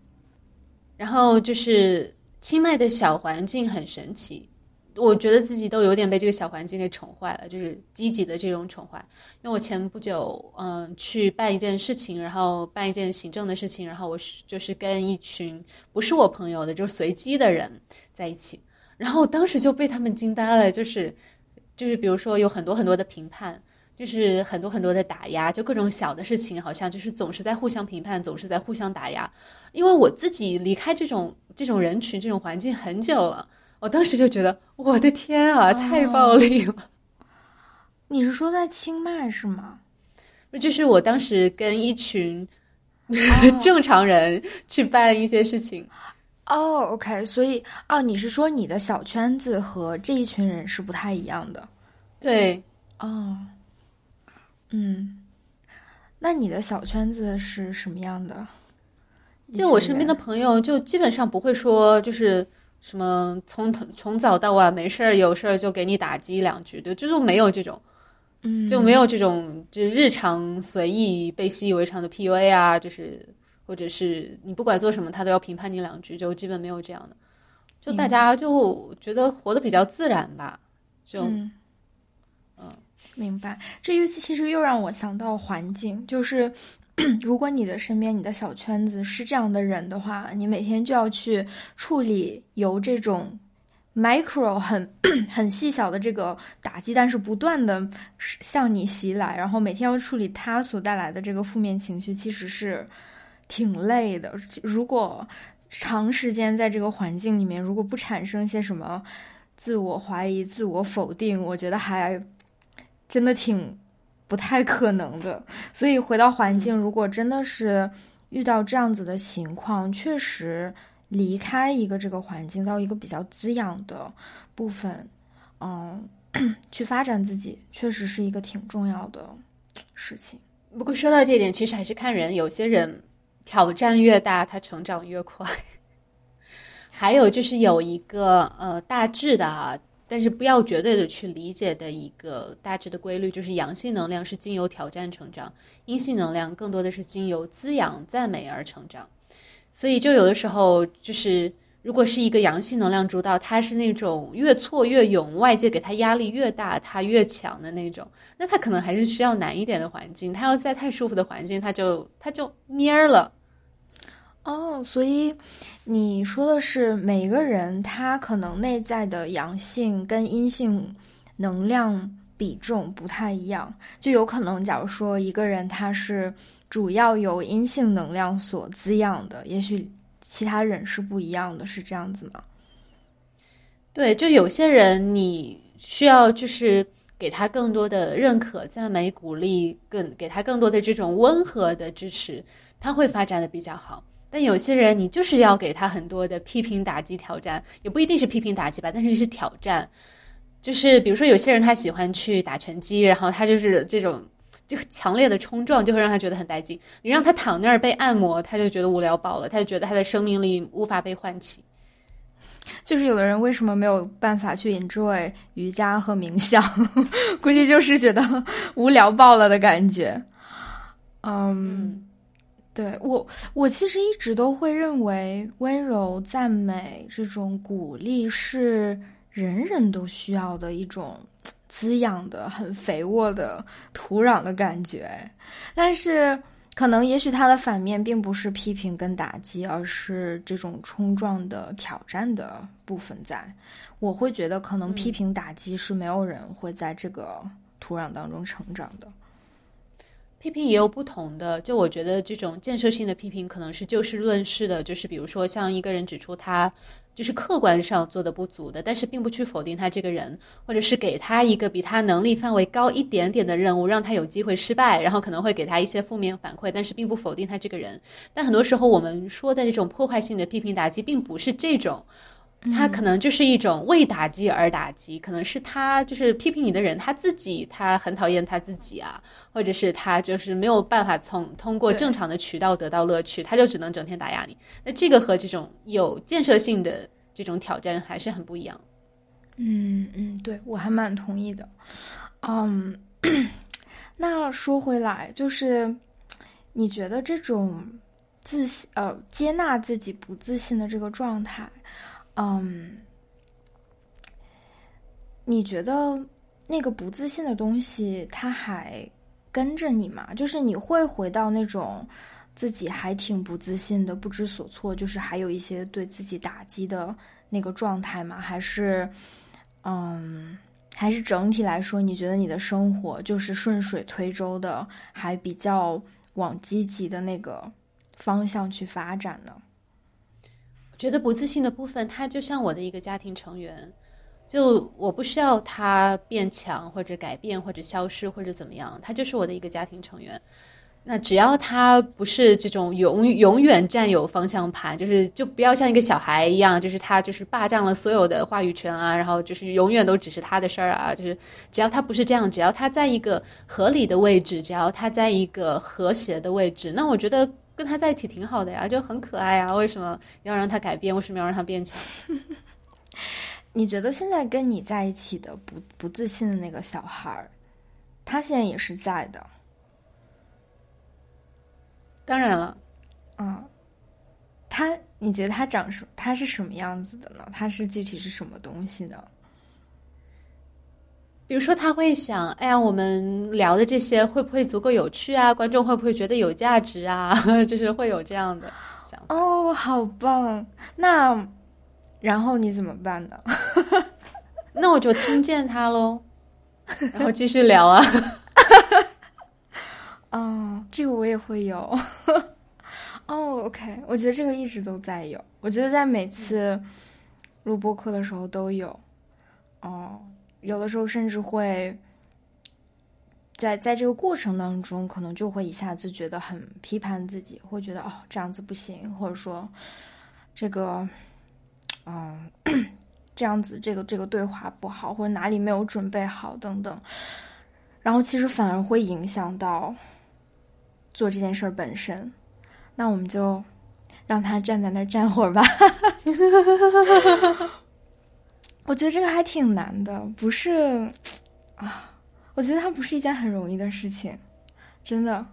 然后就是。清迈的小环境很神奇，我觉得自己都有点被这个小环境给宠坏了，就是积极的这种宠坏。因为我前不久，嗯，去办一件事情，然后办一件行政的事情，然后我就是跟一群不是我朋友的，就是随机的人在一起，然后我当时就被他们惊呆了，就是，就是比如说有很多很多的评判。就是很多很多的打压，就各种小的事情，好像就是总是在互相评判，总是在互相打压。因为我自己离开这种这种人群、这种环境很久了，我当时就觉得，我的天啊，太暴力了！*laughs* 你是说在清迈是吗？就是我当时跟一群 *laughs* 正常人去办一些事情。哦，OK，所以哦，你是说你的小圈子和这一群人是不太一样的？对，哦。嗯，那你的小圈子是什么样的？就我身边的朋友，就基本上不会说，就是什么从从早到晚没事儿，有事儿就给你打击两句，对，就是没有这种，嗯，就没有这种，就日常随意被习以为常的 PUA 啊，就是或者是你不管做什么，他都要评判你两句，就基本没有这样的，就大家就觉得活得比较自然吧，就。明白，这又其实又让我想到环境，就是 *clears throat* 如果你的身边、你的小圈子是这样的人的话，你每天就要去处理由这种 micro 很 *clears throat* 很细小的这个打击，但是不断的向你袭来，然后每天要处理他所带来的这个负面情绪，其实是挺累的。如果长时间在这个环境里面，如果不产生一些什么自我怀疑、自我否定，我觉得还。真的挺不太可能的，所以回到环境，如果真的是遇到这样子的情况，确实离开一个这个环境，到一个比较滋养的部分，嗯，*coughs* 去发展自己，确实是一个挺重要的事情。不过说到这点，其实还是看人，有些人挑战越大，他成长越快。*laughs* 还有就是有一个呃大致的啊。但是不要绝对的去理解的一个大致的规律，就是阳性能量是经由挑战成长，阴性能量更多的是经由滋养、赞美而成长。所以就有的时候，就是如果是一个阳性能量主导，他是那种越挫越勇，外界给他压力越大，他越强的那种，那他可能还是需要难一点的环境。他要在太舒服的环境，他就他就蔫了。哦，所以你说的是每个人他可能内在的阳性跟阴性能量比重不太一样，就有可能，假如说一个人他是主要由阴性能量所滋养的，也许其他人是不一样的，是这样子吗？对，就有些人你需要就是给他更多的认可、赞美、鼓励，更给他更多的这种温和的支持，他会发展的比较好。但有些人，你就是要给他很多的批评、打击、挑战，也不一定是批评打击吧，但是是挑战。就是比如说，有些人他喜欢去打拳击，然后他就是这种就强烈的冲撞，就会让他觉得很带劲。你让他躺那儿被按摩，他就觉得无聊爆了，他就觉得他的生命力无法被唤起。就是有的人为什么没有办法去 enjoy 瑜伽和冥想？*laughs* 估计就是觉得无聊爆了的感觉。嗯。对我，我其实一直都会认为温柔、赞美这种鼓励是人人都需要的一种滋养的、很肥沃的土壤的感觉。但是，可能也许它的反面并不是批评跟打击，而是这种冲撞的挑战的部分在。我会觉得，可能批评打击是没有人会在这个土壤当中成长的。批评也有不同的，就我觉得这种建设性的批评可能是就事论事的，就是比如说像一个人指出他就是客观上做的不足的，但是并不去否定他这个人，或者是给他一个比他能力范围高一点点的任务，让他有机会失败，然后可能会给他一些负面反馈，但是并不否定他这个人。但很多时候我们说的这种破坏性的批评打击，并不是这种。他可能就是一种为打击而打击，可能是他就是批评你的人他自己，他很讨厌他自己啊，或者是他就是没有办法从通过正常的渠道得到乐趣，他就只能整天打压你。那这个和这种有建设性的这种挑战还是很不一样。嗯嗯，对我还蛮同意的。嗯，*coughs* 那说回来，就是你觉得这种自信呃接纳自己不自信的这个状态。嗯，你觉得那个不自信的东西，它还跟着你吗？就是你会回到那种自己还挺不自信的、不知所措，就是还有一些对自己打击的那个状态吗？还是，嗯，还是整体来说，你觉得你的生活就是顺水推舟的，还比较往积极的那个方向去发展呢？觉得不自信的部分，他就像我的一个家庭成员，就我不需要他变强或者改变或者消失或者怎么样，他就是我的一个家庭成员。那只要他不是这种永永远占有方向盘，就是就不要像一个小孩一样，就是他就是霸占了所有的话语权啊，然后就是永远都只是他的事儿啊，就是只要他不是这样，只要他在一个合理的位置，只要他在一个和谐的位置，那我觉得。跟他在一起挺好的呀，就很可爱呀。为什么要让他改变？为什么要让他变强？*laughs* 你觉得现在跟你在一起的不不自信的那个小孩儿，他现在也是在的。当然了，嗯，他你觉得他长什？他是什么样子的呢？他是具体是什么东西呢？比如说，他会想：“哎呀，我们聊的这些会不会足够有趣啊？观众会不会觉得有价值啊？” *laughs* 就是会有这样的想法。哦，好棒！那然后你怎么办呢？*laughs* 那我就听见他喽，然后继续聊啊。*laughs* 哦，这个我也会有。哦，OK，我觉得这个一直都在有。我觉得在每次录播课的时候都有。哦。有的时候甚至会，在在这个过程当中，可能就会一下子觉得很批判自己，会觉得哦这样子不行，或者说这个，嗯，*coughs* 这样子这个这个对话不好，或者哪里没有准备好等等，然后其实反而会影响到做这件事本身。那我们就让他站在那儿站会儿吧。*laughs* 我觉得这个还挺难的，不是啊？我觉得它不是一件很容易的事情，真的。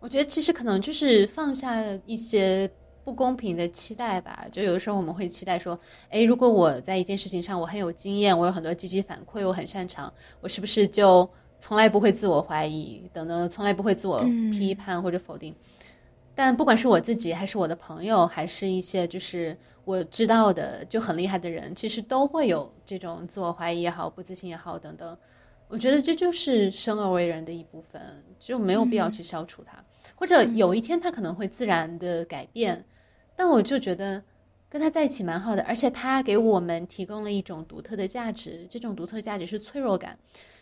我觉得其实可能就是放下一些不公平的期待吧。就有的时候我们会期待说，哎，如果我在一件事情上我很有经验，我有很多积极反馈，我很擅长，我是不是就从来不会自我怀疑，等等，从来不会自我批判或者否定？但不管是我自己，还是我的朋友，还是一些就是我知道的就很厉害的人，其实都会有这种自我怀疑也好、不自信也好等等。我觉得这就是生而为人的一部分，就没有必要去消除它，或者有一天他可能会自然的改变。但我就觉得跟他在一起蛮好的，而且他给我们提供了一种独特的价值，这种独特价值是脆弱感，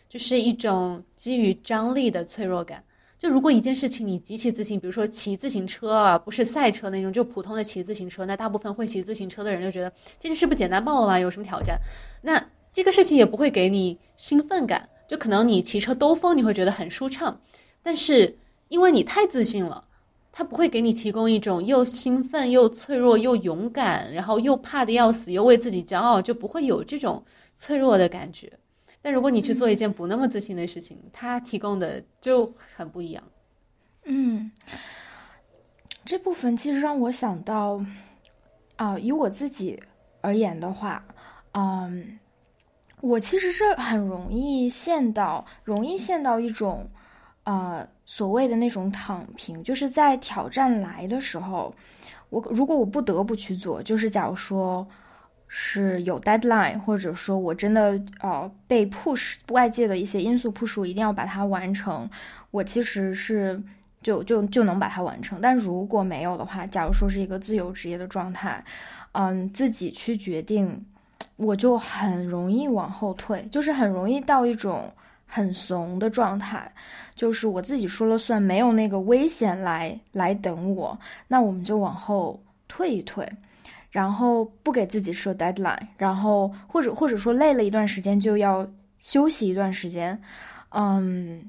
就是一种基于张力的脆弱感。就如果一件事情你极其自信，比如说骑自行车啊，不是赛车那种，就普通的骑自行车，那大部分会骑自行车的人就觉得这件事不简单爆了吗？有什么挑战？那这个事情也不会给你兴奋感，就可能你骑车兜风你会觉得很舒畅，但是因为你太自信了，它不会给你提供一种又兴奋又脆弱又勇敢，然后又怕的要死又为自己骄傲，就不会有这种脆弱的感觉。但如果你去做一件不那么自信的事情，它提供的就很不一样。嗯，这部分其实让我想到，啊，以我自己而言的话，嗯，我其实是很容易陷到，容易陷到一种，呃，所谓的那种躺平，就是在挑战来的时候，我如果我不得不去做，就是假如说。是有 deadline，或者说我真的呃被 push 外界的一些因素 push，我一定要把它完成。我其实是就就就能把它完成。但如果没有的话，假如说是一个自由职业的状态，嗯，自己去决定，我就很容易往后退，就是很容易到一种很怂的状态，就是我自己说了算，没有那个危险来来等我，那我们就往后退一退。然后不给自己设 deadline，然后或者或者说累了一段时间就要休息一段时间，嗯，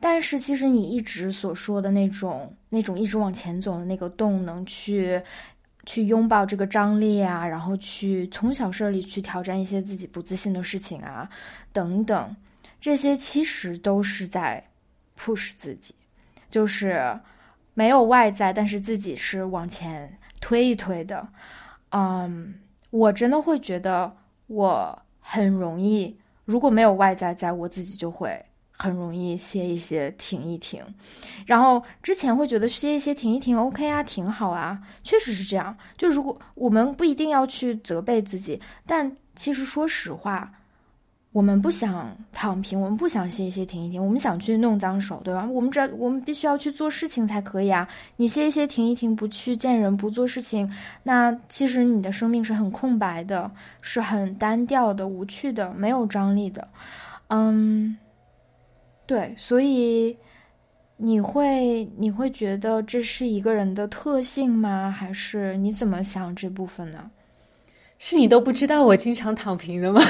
但是其实你一直所说的那种那种一直往前走的那个动能，去去拥抱这个张力啊，然后去从小事里去挑战一些自己不自信的事情啊，等等，这些其实都是在 push 自己，就是没有外在，但是自己是往前推一推的。嗯，我真的会觉得我很容易，如果没有外在在，我自己就会很容易歇一歇、停一停。然后之前会觉得歇一歇、停一停，OK 啊，挺好啊，确实是这样。就如果我们不一定要去责备自己，但其实说实话。我们不想躺平，我们不想歇一歇、停一停，我们想去弄脏手，对吧？我们这我们必须要去做事情才可以啊！你歇一歇、停一停，不去见人、不做事情，那其实你的生命是很空白的，是很单调的、无趣的、没有张力的。嗯，对，所以你会你会觉得这是一个人的特性吗？还是你怎么想这部分呢？是你都不知道我经常躺平的吗？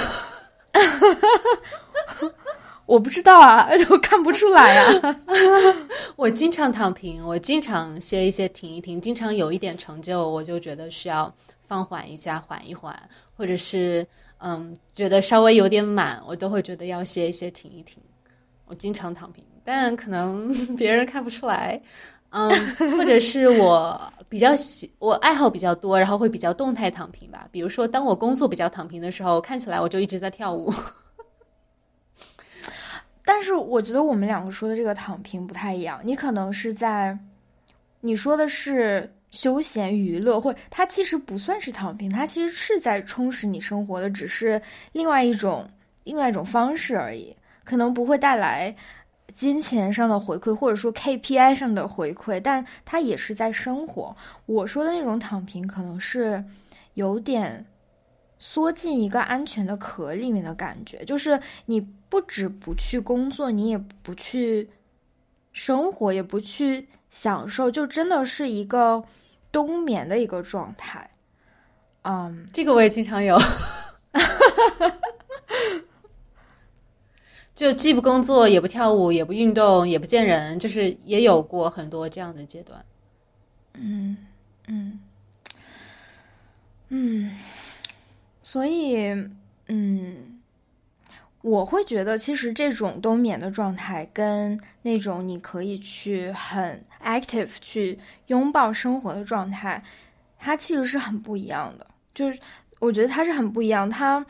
*laughs* 我不知道啊，我看不出来啊。*laughs* 我经常躺平，我经常歇一歇、停一停，经常有一点成就，我就觉得需要放缓一下、缓一缓，或者是嗯，觉得稍微有点满，我都会觉得要歇一歇、停一停。我经常躺平，但可能 *laughs* 别人看不出来。嗯，或者是我比较喜，我爱好比较多，然后会比较动态躺平吧。比如说，当我工作比较躺平的时候，看起来我就一直在跳舞。*laughs* 但是我觉得我们两个说的这个躺平不太一样。你可能是在，你说的是休闲娱乐，或它其实不算是躺平，它其实是在充实你生活的，只是另外一种另外一种方式而已，可能不会带来。金钱上的回馈，或者说 KPI 上的回馈，但它也是在生活。我说的那种躺平，可能是有点缩进一个安全的壳里面的感觉，就是你不止不去工作，你也不去生活，也不去享受，就真的是一个冬眠的一个状态。嗯，这个我也经常有。*laughs* 就既不工作，也不跳舞，也不运动，也不见人，就是也有过很多这样的阶段。嗯嗯嗯，所以嗯，我会觉得其实这种冬眠的状态，跟那种你可以去很 active 去拥抱生活的状态，它其实是很不一样的。就是我觉得它是很不一样，它。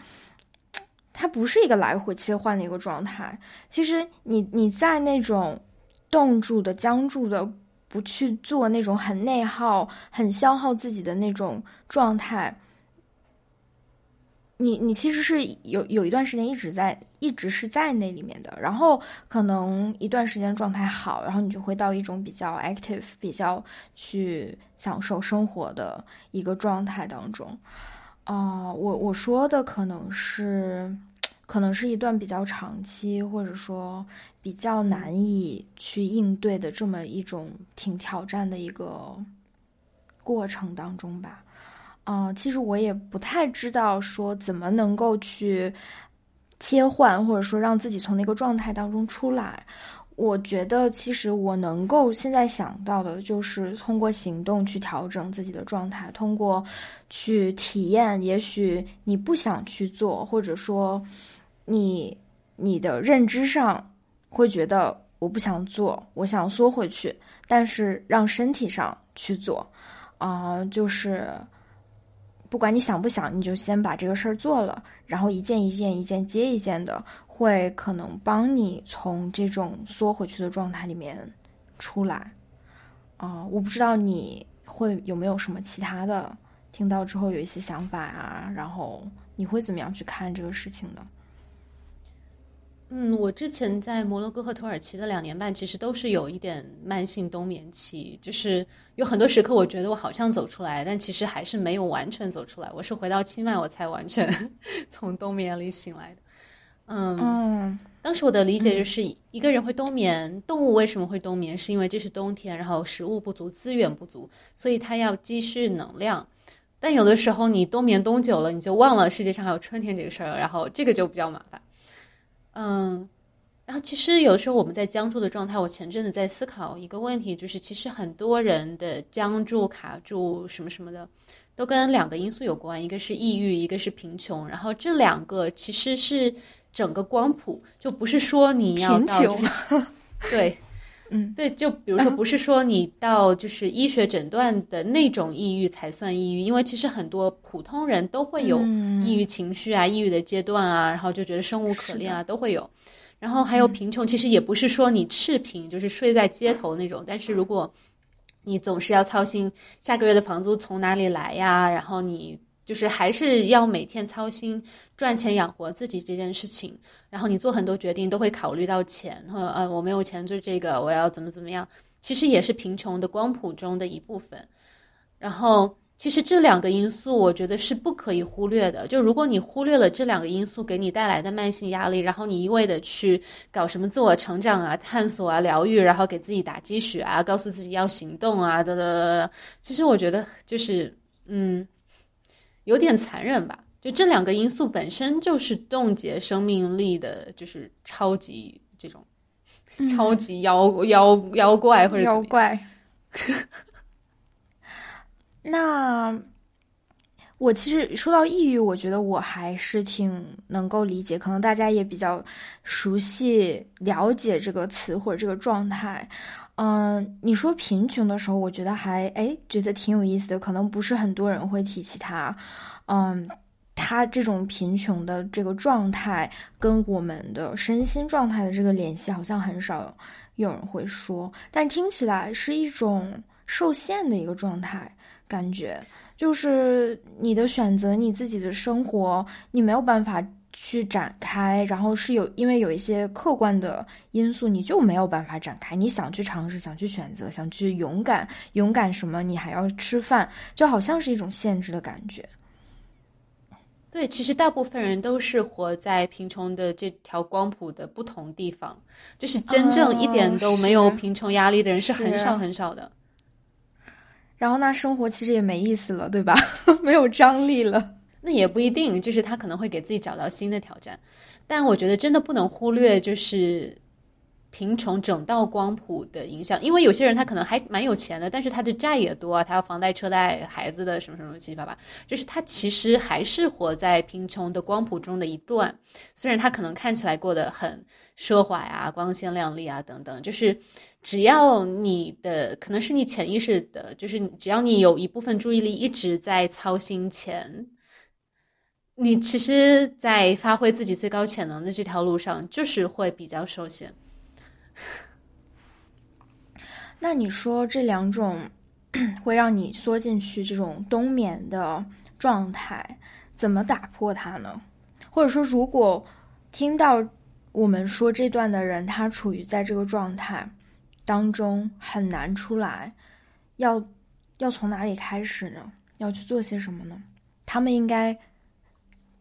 它不是一个来回切换的一个状态。其实，你你在那种冻住的、僵住的、不去做那种很内耗、很消耗自己的那种状态，你你其实是有有一段时间一直在一直是在那里面的，然后可能一段时间状态好，然后你就会到一种比较 active、比较去享受生活的一个状态当中。啊，我我说的可能是。可能是一段比较长期，或者说比较难以去应对的这么一种挺挑战的一个过程当中吧。啊，其实我也不太知道说怎么能够去切换，或者说让自己从那个状态当中出来。我觉得，其实我能够现在想到的就是通过行动去调整自己的状态，通过去体验。也许你不想去做，或者说。你你的认知上会觉得我不想做，我想缩回去，但是让身体上去做，啊，就是不管你想不想，你就先把这个事儿做了，然后一件一件一件接一件的，会可能帮你从这种缩回去的状态里面出来。啊，我不知道你会有没有什么其他的，听到之后有一些想法啊，然后你会怎么样去看这个事情呢？嗯，我之前在摩洛哥和土耳其的两年半，其实都是有一点慢性冬眠期，就是有很多时刻，我觉得我好像走出来，但其实还是没有完全走出来。我是回到清迈，我才完全 *laughs* 从冬眠里醒来的。嗯，当时我的理解就是，一个人会冬眠，动物为什么会冬眠？是因为这是冬天，然后食物不足，资源不足，所以它要积蓄能量。但有的时候你冬眠冬久了，你就忘了世界上还有春天这个事儿，然后这个就比较麻烦。嗯，然后其实有时候我们在僵住的状态，我前阵子在思考一个问题，就是其实很多人的僵住、卡住什么什么的，都跟两个因素有关，一个是抑郁，一个是贫穷。然后这两个其实是整个光谱，就不是说你要贫穷，*laughs* 对。嗯，对，就比如说，不是说你到就是医学诊断的那种抑郁才算抑郁，因为其实很多普通人都会有抑郁情绪啊、抑郁的阶段啊，然后就觉得生无可恋啊，都会有。然后还有贫穷，其实也不是说你赤贫，就是睡在街头那种。但是如果你总是要操心下个月的房租从哪里来呀，然后你。就是还是要每天操心赚钱养活自己这件事情，然后你做很多决定都会考虑到钱，或呃我没有钱做这个，我要怎么怎么样，其实也是贫穷的光谱中的一部分。然后其实这两个因素，我觉得是不可以忽略的。就如果你忽略了这两个因素给你带来的慢性压力，然后你一味的去搞什么自我成长啊、探索啊、疗愈，然后给自己打鸡血啊，告诉自己要行动啊，等等等等，其实我觉得就是嗯。有点残忍吧？就这两个因素本身就是冻结生命力的，就是超级这种超级妖妖妖怪或者妖 *laughs* 怪。那我其实说到抑郁，我觉得我还是挺能够理解，可能大家也比较熟悉了解这个词或者这个状态。嗯，你说贫穷的时候，我觉得还哎，觉得挺有意思的。可能不是很多人会提起他，嗯，他这种贫穷的这个状态跟我们的身心状态的这个联系，好像很少有人会说。但听起来是一种受限的一个状态，感觉就是你的选择，你自己的生活，你没有办法。去展开，然后是有因为有一些客观的因素，你就没有办法展开。你想去尝试，想去选择，想去勇敢，勇敢什么？你还要吃饭，就好像是一种限制的感觉。对，其实大部分人都是活在贫穷的这条光谱的不同地方，就是真正一点都没有贫穷压力的人是很少很少的。然后那生活其实也没意思了，对吧？*laughs* 没有张力了。那也不一定，就是他可能会给自己找到新的挑战，但我觉得真的不能忽略，就是贫穷整道光谱的影响。因为有些人他可能还蛮有钱的，但是他的债也多，他要房贷、车贷、孩子的什么什么七七八八，就是他其实还是活在贫穷的光谱中的一段。虽然他可能看起来过得很奢华呀、光鲜亮丽啊等等，就是只要你的可能是你潜意识的，就是只要你有一部分注意力一直在操心钱。你其实，在发挥自己最高潜能的这条路上，就是会比较受限。*laughs* 那你说这两种 *clears throat* 会让你缩进去这种冬眠的状态，怎么打破它呢？或者说，如果听到我们说这段的人，他处于在这个状态当中很难出来，要要从哪里开始呢？要去做些什么呢？他们应该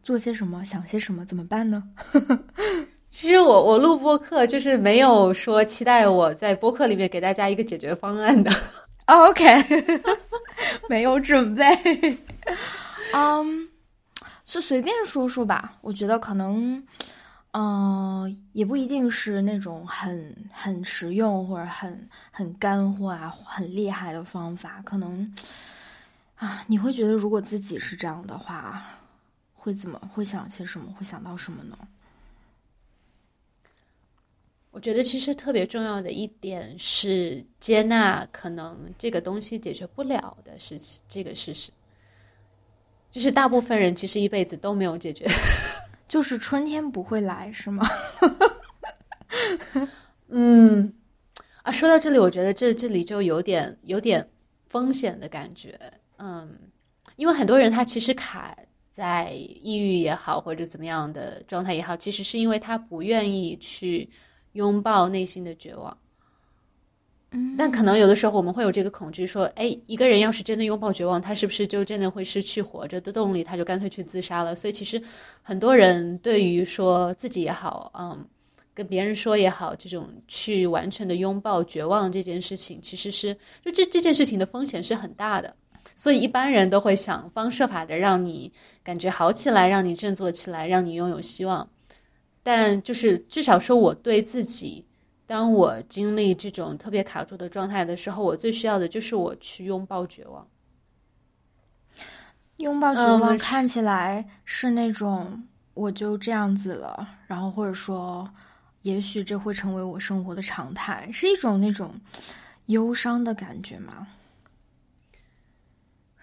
做些什么？想些什么？怎么办呢？*laughs* 其实我我录播客就是没有说期待我在播客里面给大家一个解决方案的。OK，*laughs* 没有准备。嗯，是随便说说吧。我觉得可能，嗯，也不一定是那种很很实用或者很很干货啊、很厉害的方法。可能啊，你会觉得如果自己是这样的话，会怎么？会想些什么？会想到什么呢？我觉得其实特别重要的一点是接纳可能这个东西解决不了的事情，这个事实，就是大部分人其实一辈子都没有解决，*laughs* 就是春天不会来，是吗？*laughs* 嗯，啊，说到这里，我觉得这这里就有点有点风险的感觉，嗯，因为很多人他其实卡在抑郁也好，或者怎么样的状态也好，其实是因为他不愿意去。拥抱内心的绝望，嗯，但可能有的时候我们会有这个恐惧，说，哎，一个人要是真的拥抱绝望，他是不是就真的会失去活着的动力？他就干脆去自杀了。所以其实很多人对于说自己也好，嗯，跟别人说也好，这种去完全的拥抱绝望这件事情，其实是就这这件事情的风险是很大的。所以一般人都会想方设法的让你感觉好起来，让你振作起来，让你拥有希望。但就是至少说，我对自己，当我经历这种特别卡住的状态的时候，我最需要的就是我去拥抱绝望。拥抱绝望看起来是那种我就这样子了，然后或者说，也许这会成为我生活的常态，是一种那种忧伤的感觉吗？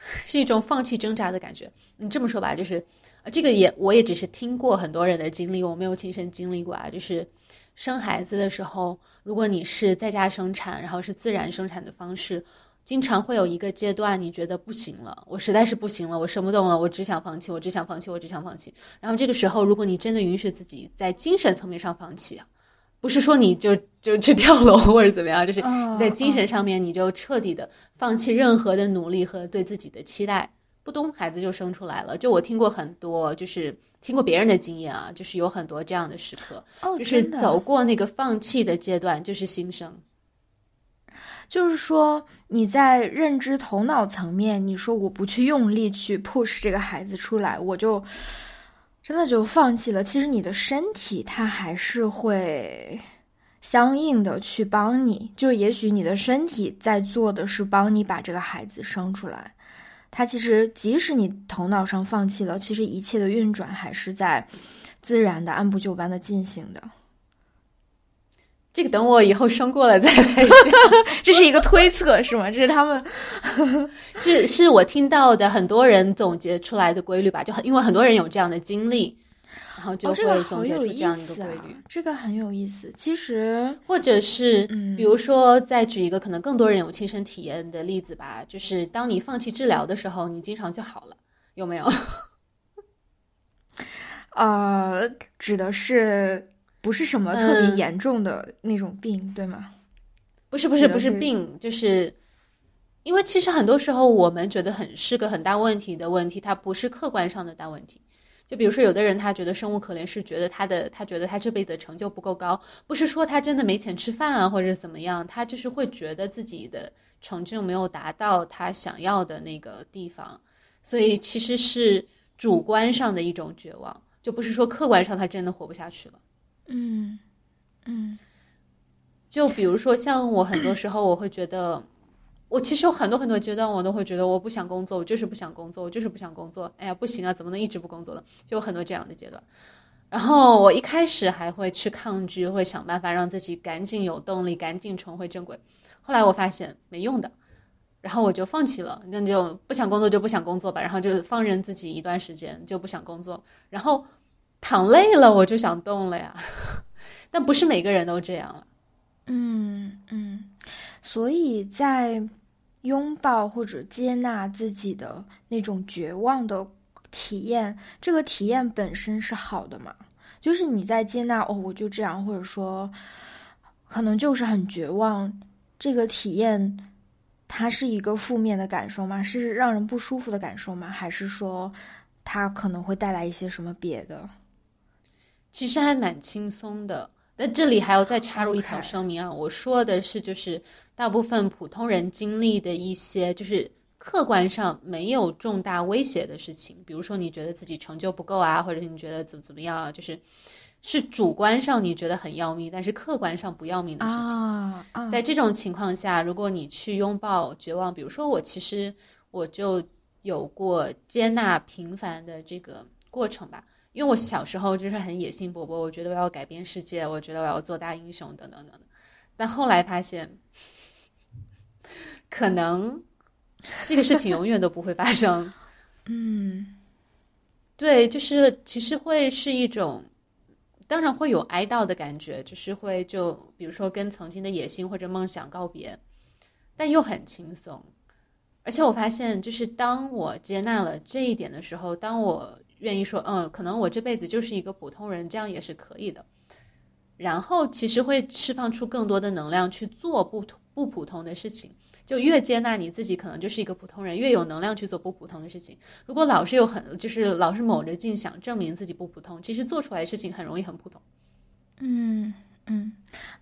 *laughs* 是一种放弃挣扎的感觉。你这么说吧，就是。啊，这个也我也只是听过很多人的经历，我没有亲身经历过啊。就是生孩子的时候，如果你是在家生产，然后是自然生产的方式，经常会有一个阶段，你觉得不行了，我实在是不行了，我生不动了，我只想放弃，我只想放弃，我只想放弃。然后这个时候，如果你真的允许自己在精神层面上放弃，不是说你就就去跳楼或者怎么样，就是你在精神上面你就彻底的放弃任何的努力和对自己的期待。不咚，孩子就生出来了。就我听过很多，就是听过别人的经验啊，就是有很多这样的时刻，就是走过那个放弃的阶段，就是新生。就是说，你在认知头脑层面，你说我不去用力去 push 这个孩子出来，我就真的就放弃了。其实你的身体它还是会相应的去帮你，就是也许你的身体在做的是帮你把这个孩子生出来。它其实，即使你头脑上放弃了，其实一切的运转还是在自然的、按部就班的进行的。这个等我以后生过了再来 *laughs* 这是一个推测，是吗？这是他们，*laughs* 这是我听到的很多人总结出来的规律吧？就很因为很多人有这样的经历。然后就会总结出这样一个规律，这个很有意思。其实，或者是，比如说，再举一个可能更多人有亲身体验的例子吧，就是当你放弃治疗的时候，你经常就好了，有没有？*laughs* 呃，指的是不是什么特别严重的那种病，对吗？不是，不是，不是病，就是因为其实很多时候我们觉得很是个很大问题的问题，它不是客观上的大问题。就比如说，有的人他觉得生无可恋，是觉得他的他觉得他这辈子的成就不够高，不是说他真的没钱吃饭啊，或者怎么样，他就是会觉得自己的成就没有达到他想要的那个地方，所以其实是主观上的一种绝望，就不是说客观上他真的活不下去了。嗯嗯，就比如说像我很多时候我会觉得。我其实有很多很多阶段，我都会觉得我不想工作，我就是不想工作，我就是不想工作。哎呀，不行啊，怎么能一直不工作呢？就有很多这样的阶段。然后我一开始还会去抗拒，会想办法让自己赶紧有动力，赶紧重回正轨。后来我发现没用的，然后我就放弃了，那就不想工作就不想工作吧，然后就放任自己一段时间就不想工作。然后躺累了，我就想动了呀。*laughs* 但不是每个人都这样了。嗯嗯，所以在拥抱或者接纳自己的那种绝望的体验，这个体验本身是好的嘛？就是你在接纳哦，我就这样，或者说可能就是很绝望，这个体验它是一个负面的感受吗？是让人不舒服的感受吗？还是说它可能会带来一些什么别的？其实还蛮轻松的。那这里还要再插入一条声明啊，我说的是就是大部分普通人经历的一些就是客观上没有重大威胁的事情，比如说你觉得自己成就不够啊，或者你觉得怎么怎么样啊，就是是主观上你觉得很要命，但是客观上不要命的事情。在这种情况下，如果你去拥抱绝望，比如说我其实我就有过接纳平凡的这个过程吧。因为我小时候就是很野心勃勃，我觉得我要改变世界，我觉得我要做大英雄，等等等等。但后来发现，可能这个事情永远都不会发生。*laughs* 嗯，对，就是其实会是一种，当然会有哀悼的感觉，就是会就比如说跟曾经的野心或者梦想告别，但又很轻松。而且我发现，就是当我接纳了这一点的时候，当我。愿意说，嗯，可能我这辈子就是一个普通人，这样也是可以的。然后其实会释放出更多的能量去做不不普通的事情。就越接纳你自己，可能就是一个普通人，越有能量去做不普通的事情。如果老是有很就是老是卯着劲想证明自己不普通，其实做出来的事情很容易很普通。嗯嗯，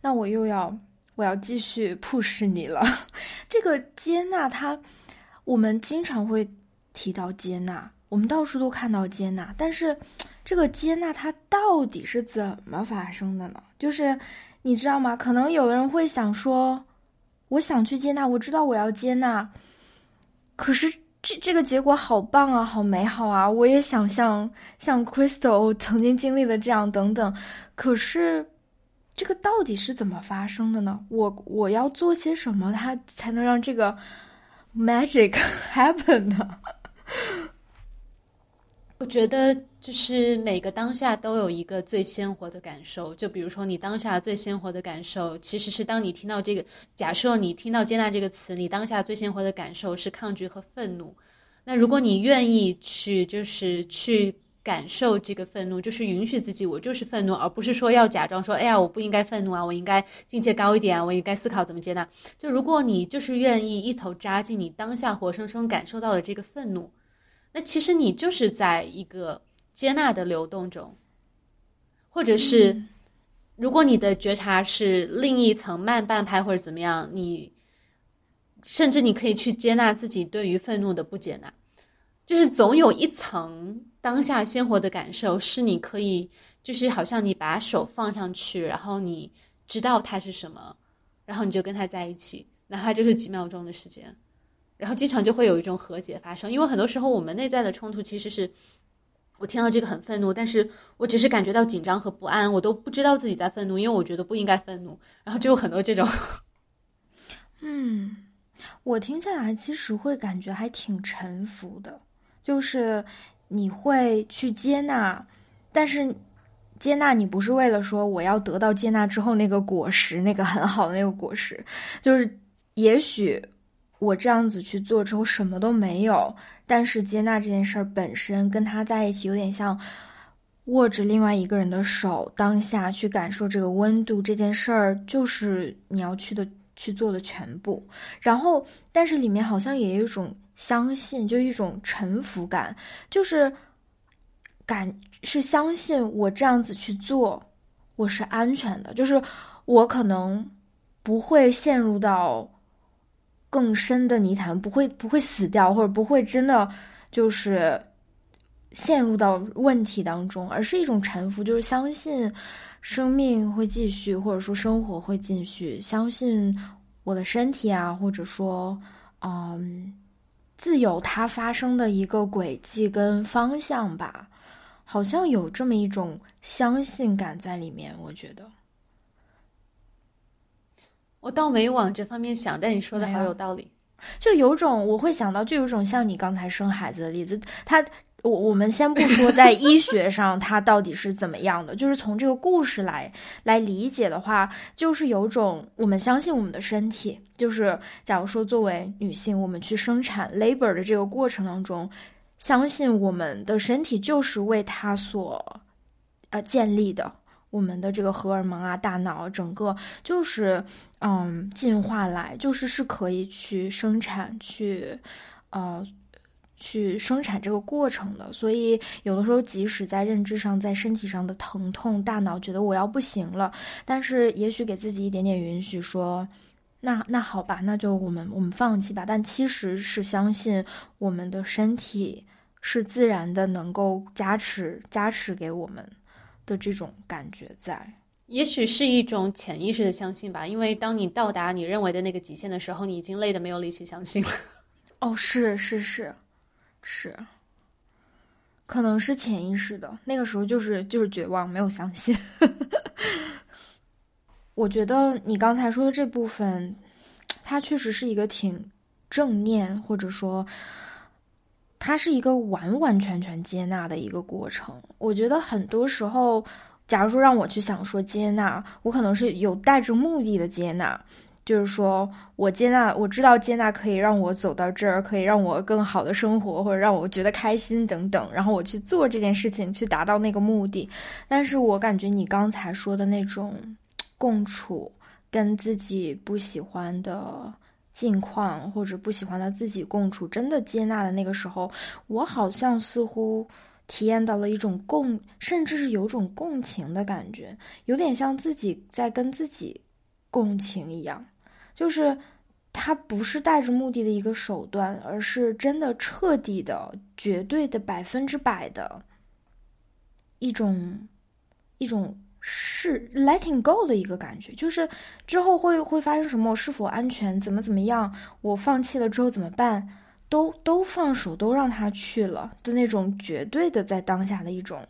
那我又要我要继续 push 你了。*laughs* 这个接纳它，我们经常会提到接纳。我们到处都看到接纳，但是这个接纳它到底是怎么发生的呢？就是你知道吗？可能有的人会想说，我想去接纳，我知道我要接纳，可是这这个结果好棒啊，好美好啊！我也想像像 Crystal 曾经经历的这样等等，可是这个到底是怎么发生的呢？我我要做些什么，它才能让这个 magic *laughs* happen 呢？我觉得就是每个当下都有一个最鲜活的感受，就比如说你当下最鲜活的感受，其实是当你听到这个，假设你听到接纳这个词，你当下最鲜活的感受是抗拒和愤怒。那如果你愿意去，就是去感受这个愤怒，就是允许自己，我就是愤怒，而不是说要假装说，哎呀，我不应该愤怒啊，我应该境界高一点，我应该思考怎么接纳。就如果你就是愿意一头扎进你当下活生生感受到的这个愤怒。那其实你就是在一个接纳的流动中，或者是，如果你的觉察是另一层慢半拍或者怎么样，你甚至你可以去接纳自己对于愤怒的不接纳，就是总有一层当下鲜活的感受是你可以，就是好像你把手放上去，然后你知道它是什么，然后你就跟它在一起，哪怕就是几秒钟的时间。然后经常就会有一种和解发生，因为很多时候我们内在的冲突其实是，我听到这个很愤怒，但是我只是感觉到紧张和不安，我都不知道自己在愤怒，因为我觉得不应该愤怒，然后就有很多这种。*laughs* 嗯，我听下来其实会感觉还挺臣服的，就是你会去接纳，但是接纳你不是为了说我要得到接纳之后那个果实，那个很好的那个果实，就是也许。我这样子去做之后什么都没有，但是接纳这件事儿本身跟他在一起有点像握着另外一个人的手，当下去感受这个温度，这件事儿就是你要去的去做的全部。然后，但是里面好像也有一种相信，就一种臣服感，就是感是相信我这样子去做，我是安全的，就是我可能不会陷入到。更深的泥潭不会不会死掉，或者不会真的就是陷入到问题当中，而是一种臣服，就是相信生命会继续，或者说生活会继续，相信我的身体啊，或者说嗯，自有它发生的一个轨迹跟方向吧，好像有这么一种相信感在里面，我觉得。我倒没往这方面想，但你说的好有道理，就有种我会想到，就有种像你刚才生孩子的例子，他我我们先不说在医学上他到底是怎么样的，就是从这个故事来来理解的话，就是有种我们相信我们的身体，就是假如说作为女性，我们去生产 labor 的这个过程当中，相信我们的身体就是为它所呃建立的，我们的这个荷尔蒙啊，大脑整个就是嗯进化来，就是是可以去生产去呃。去生产这个过程的，所以有的时候即使在认知上、在身体上的疼痛，大脑觉得我要不行了，但是也许给自己一点点允许，说那那好吧，那就我们我们放弃吧。但其实是相信我们的身体是自然的，能够加持加持给我们的这种感觉在。也许是一种潜意识的相信吧，因为当你到达你认为的那个极限的时候，你已经累得没有力气相信了。哦，是是是。是，可能是潜意识的。那个时候就是就是绝望，没有相信。*laughs* 我觉得你刚才说的这部分，它确实是一个挺正念，或者说，它是一个完完全全接纳的一个过程。我觉得很多时候，假如说让我去想说接纳，我可能是有带着目的的接纳。就是说我接纳，我知道接纳可以让我走到这儿，可以让我更好的生活，或者让我觉得开心等等，然后我去做这件事情，去达到那个目的。但是我感觉你刚才说的那种共处，跟自己不喜欢的近况或者不喜欢的自己共处，真的接纳的那个时候，我好像似乎体验到了一种共，甚至是有种共情的感觉，有点像自己在跟自己共情一样。就是，他不是带着目的的一个手段，而是真的彻底的、绝对的、百分之百的一种一种是 letting go 的一个感觉。就是之后会会发生什么，我是否安全，怎么怎么样，我放弃了之后怎么办，都都放手，都让他去了的那种绝对的在当下的一种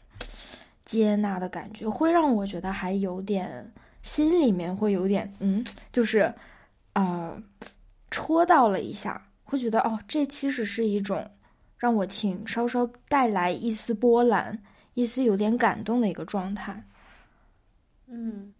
接纳的感觉，会让我觉得还有点心里面会有点嗯，就是。啊，戳到了一下，会觉得哦，这其实是一种让我挺稍稍带来一丝波澜、一丝有点感动的一个状态。嗯，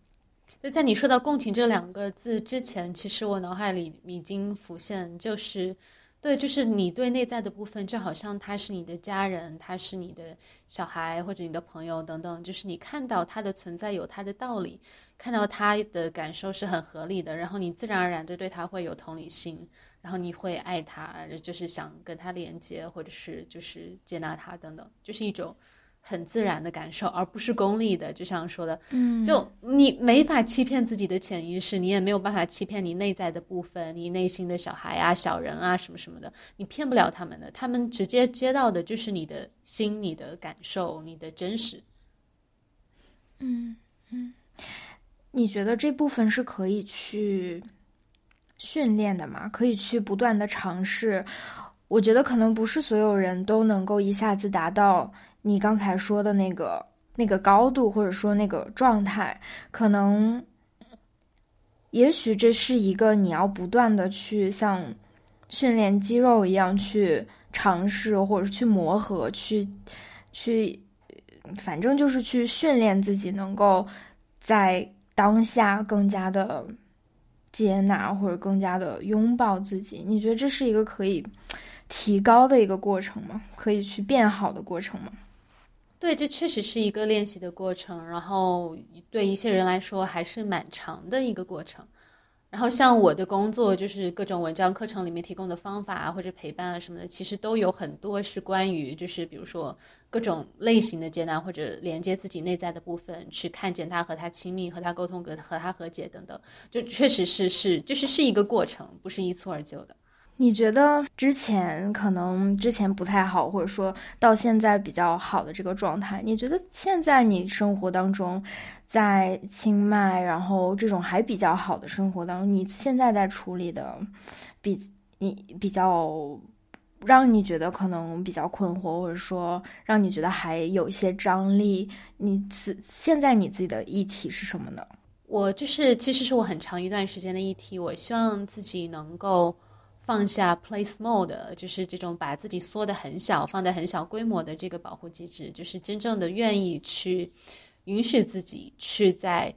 就在你说到共情这两个字之前，其实我脑海里已经浮现，就是对，就是你对内在的部分，就好像他是你的家人，他是你的小孩或者你的朋友等等，就是你看到他的存在有他的道理。看到他的感受是很合理的，然后你自然而然的对他会有同理心，然后你会爱他，就是想跟他连接，或者是就是接纳他等等，就是一种很自然的感受，而不是功利的。就像说的，嗯，就你没法欺骗自己的潜意识，你也没有办法欺骗你内在的部分，你内心的小孩啊、小人啊什么什么的，你骗不了他们的，他们直接接到的就是你的心、你的感受、你的真实。嗯嗯。你觉得这部分是可以去训练的吗？可以去不断的尝试。我觉得可能不是所有人都能够一下子达到你刚才说的那个那个高度，或者说那个状态。可能，也许这是一个你要不断的去像训练肌肉一样去尝试，或者去磨合，去去，反正就是去训练自己，能够在。当下更加的接纳，或者更加的拥抱自己，你觉得这是一个可以提高的一个过程吗？可以去变好的过程吗？对，这确实是一个练习的过程，然后对一些人来说还是蛮长的一个过程。然后像我的工作，就是各种文章课程里面提供的方法啊，或者陪伴啊什么的，其实都有很多是关于，就是比如说各种类型的接纳或者连接自己内在的部分，去看见他和他亲密，和他沟通，和和他和解等等，就确实是是就是是一个过程，不是一蹴而就的。你觉得之前可能之前不太好，或者说到现在比较好的这个状态，你觉得现在你生活当中，在清迈，然后这种还比较好的生活当中，你现在在处理的，比你比较让你觉得可能比较困惑，或者说让你觉得还有一些张力，你此现在你自己的议题是什么呢？我就是其实是我很长一段时间的议题，我希望自己能够。放下 play small 的，就是这种把自己缩得很小、放在很小规模的这个保护机制，就是真正的愿意去允许自己去在，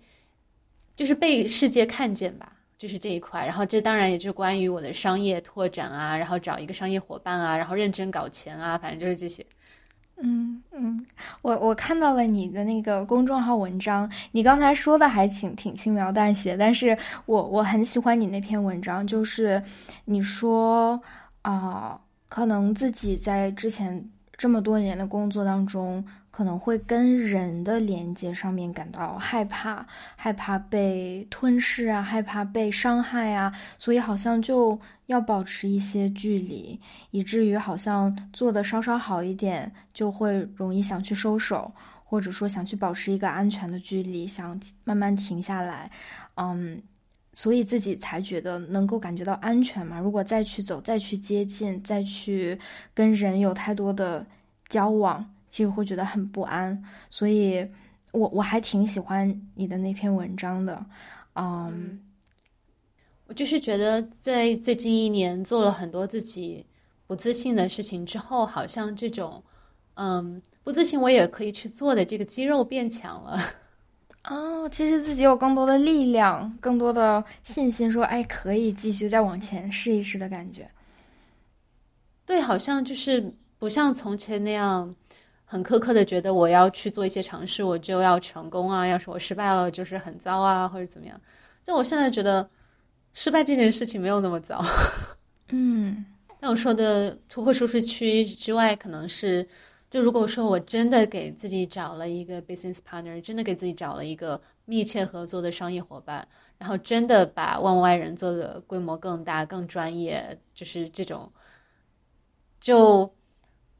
就是被世界看见吧，就是这一块。然后这当然也就是关于我的商业拓展啊，然后找一个商业伙伴啊，然后认真搞钱啊，反正就是这些。嗯嗯，我我看到了你的那个公众号文章，你刚才说的还挺挺轻描淡写，但是我我很喜欢你那篇文章，就是你说啊，可能自己在之前这么多年的工作当中。可能会跟人的连接上面感到害怕，害怕被吞噬啊，害怕被伤害啊，所以好像就要保持一些距离，以至于好像做的稍稍好一点，就会容易想去收手，或者说想去保持一个安全的距离，想慢慢停下来，嗯，所以自己才觉得能够感觉到安全嘛。如果再去走，再去接近，再去跟人有太多的交往。其实会觉得很不安，所以我我还挺喜欢你的那篇文章的，嗯，我就是觉得在最近一年做了很多自己不自信的事情之后，好像这种嗯不自信我也可以去做的这个肌肉变强了，*laughs* 哦，其实自己有更多的力量，更多的信心，说哎可以继续再往前试一试的感觉，对，好像就是不像从前那样。很苛刻的觉得我要去做一些尝试，我就要成功啊！要是我失败了，就是很糟啊，或者怎么样？就我现在觉得，失败这件事情没有那么糟。*laughs* 嗯，那我说的突破舒适区之外，可能是，就如果说我真的给自己找了一个 business partner，真的给自己找了一个密切合作的商业伙伴，然后真的把万外人做的规模更大、更专业，就是这种，就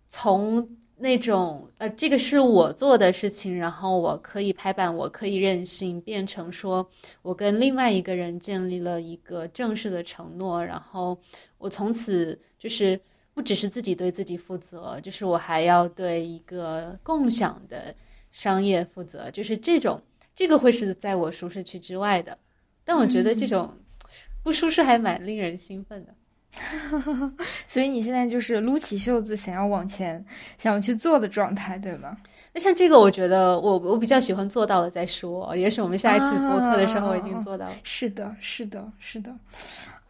从。那种呃，这个是我做的事情，然后我可以拍板，我可以任性，变成说我跟另外一个人建立了一个正式的承诺，然后我从此就是不只是自己对自己负责，就是我还要对一个共享的商业负责，就是这种这个会是在我舒适区之外的，但我觉得这种不舒适还蛮令人兴奋的。*laughs* 所以你现在就是撸起袖子想要往前，想要去做的状态，对吗？那像这个，我觉得我我比较喜欢做到了再说。也许我们下一次播客的时候已经做到了。是的，是的，是的。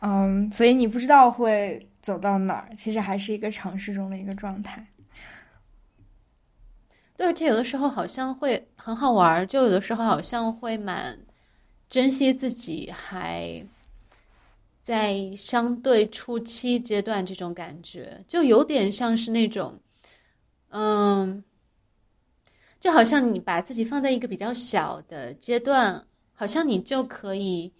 嗯，所以你不知道会走到哪儿，其实还是一个尝试中的一个状态。对，而且有的时候好像会很好玩，就有的时候好像会蛮珍惜自己，还。在相对初期阶段，这种感觉就有点像是那种，嗯，就好像你把自己放在一个比较小的阶段，好像你就可以，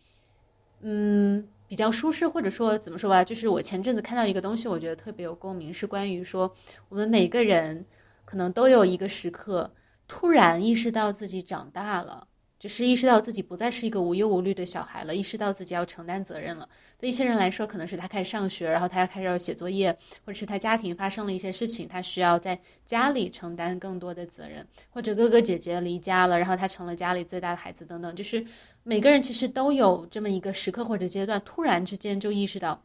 嗯，比较舒适，或者说怎么说吧，就是我前阵子看到一个东西，我觉得特别有共鸣，是关于说我们每个人可能都有一个时刻，突然意识到自己长大了。就是意识到自己不再是一个无忧无虑的小孩了，意识到自己要承担责任了。对一些人来说，可能是他开始上学，然后他要开始要写作业，或者是他家庭发生了一些事情，他需要在家里承担更多的责任，或者哥哥姐姐离家了，然后他成了家里最大的孩子等等。就是每个人其实都有这么一个时刻或者阶段，突然之间就意识到，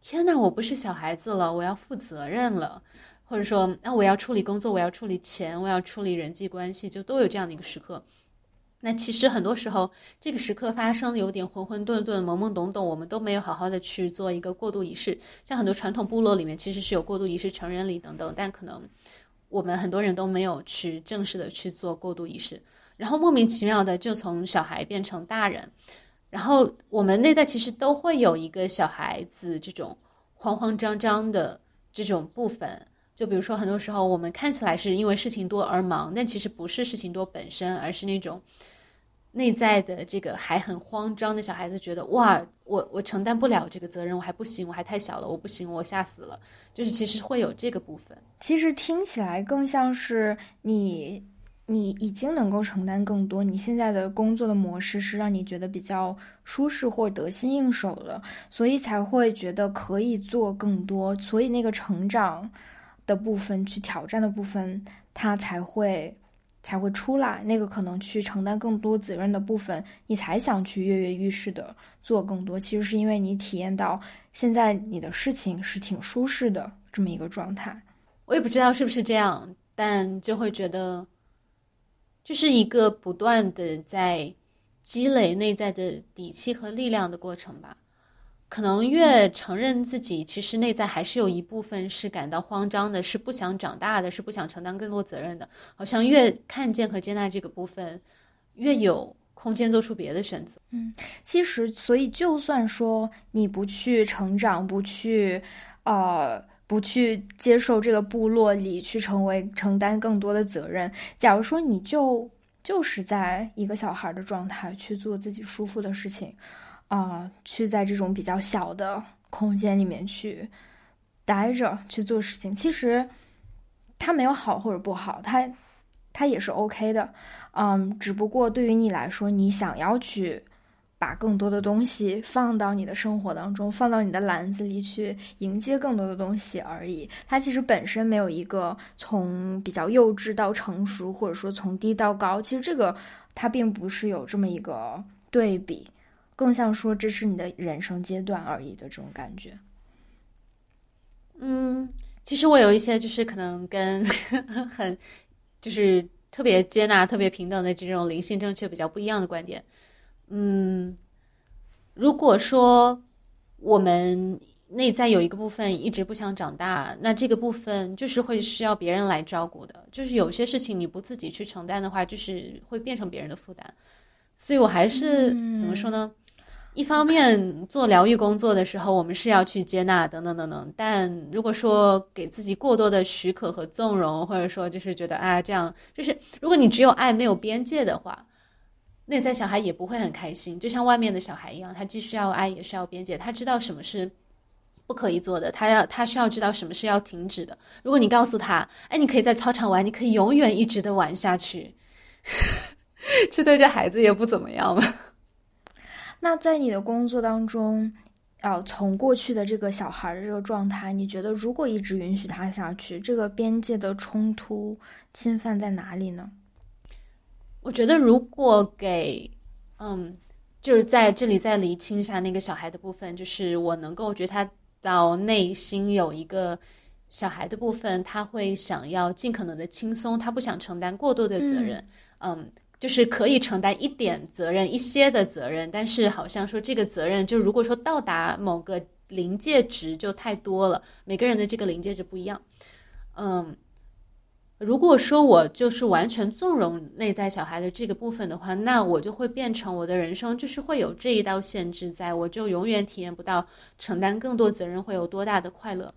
天哪，我不是小孩子了，我要负责任了，或者说，那我要处理工作，我要处理钱，我要处理人际关系，就都有这样的一个时刻。那其实很多时候，这个时刻发生的有点浑浑沌沌、懵懵懂懂，我们都没有好好的去做一个过渡仪式。像很多传统部落里面，其实是有过渡仪式、成人礼等等，但可能我们很多人都没有去正式的去做过渡仪式，然后莫名其妙的就从小孩变成大人。然后我们内在其实都会有一个小孩子这种慌慌张张的这种部分。就比如说，很多时候我们看起来是因为事情多而忙，但其实不是事情多本身，而是那种内在的这个还很慌张的小孩子觉得哇，我我承担不了这个责任，我还不行，我还太小了，我不行，我吓死了。就是其实会有这个部分。其实听起来更像是你，你已经能够承担更多。你现在的工作的模式是让你觉得比较舒适或得心应手的，所以才会觉得可以做更多。所以那个成长。的部分去挑战的部分，他才会才会出来，那个可能去承担更多责任的部分，你才想去跃跃欲试的做更多。其实是因为你体验到现在你的事情是挺舒适的这么一个状态。我也不知道是不是这样，但就会觉得，就是一个不断的在积累内在的底气和力量的过程吧。可能越承认自己其实内在还是有一部分是感到慌张的，是不想长大的，是不想承担更多责任的。好像越看见和接纳这个部分，越有空间做出别的选择。嗯，其实，所以就算说你不去成长，不去，呃，不去接受这个部落里去成为承担更多的责任，假如说你就就是在一个小孩的状态去做自己舒服的事情。啊，去在这种比较小的空间里面去待着去做事情，其实它没有好或者不好，它它也是 OK 的。嗯，只不过对于你来说，你想要去把更多的东西放到你的生活当中，放到你的篮子里去迎接更多的东西而已。它其实本身没有一个从比较幼稚到成熟，或者说从低到高，其实这个它并不是有这么一个对比。更像说这是你的人生阶段而已的这种感觉。嗯，其实我有一些就是可能跟 *laughs* 很就是特别接纳、特别平等的这种灵性正确比较不一样的观点。嗯，如果说我们内在有一个部分一直不想长大，那这个部分就是会需要别人来照顾的。就是有些事情你不自己去承担的话，就是会变成别人的负担。所以我还是怎么说呢？一方面做疗愈工作的时候，我们是要去接纳等等等等。但如果说给自己过多的许可和纵容，或者说就是觉得啊这样，就是如果你只有爱没有边界的话，内在小孩也不会很开心。就像外面的小孩一样，他既需要爱也需要边界，他知道什么是不可以做的，他要他需要知道什么是要停止的。如果你告诉他，哎，你可以在操场玩，你可以永远一直的玩下去，*laughs* 这对这孩子也不怎么样嘛。那在你的工作当中，呃，从过去的这个小孩的这个状态，你觉得如果一直允许他下去，这个边界的冲突侵犯在哪里呢？我觉得，如果给，嗯，就是在这里再厘清一下那个小孩的部分，就是我能够觉察到内心有一个小孩的部分，他会想要尽可能的轻松，他不想承担过多的责任，嗯。就是可以承担一点责任，一些的责任，但是好像说这个责任，就如果说到达某个临界值就太多了，每个人的这个临界值不一样。嗯，如果说我就是完全纵容内在小孩的这个部分的话，那我就会变成我的人生就是会有这一道限制，在我就永远体验不到承担更多责任会有多大的快乐。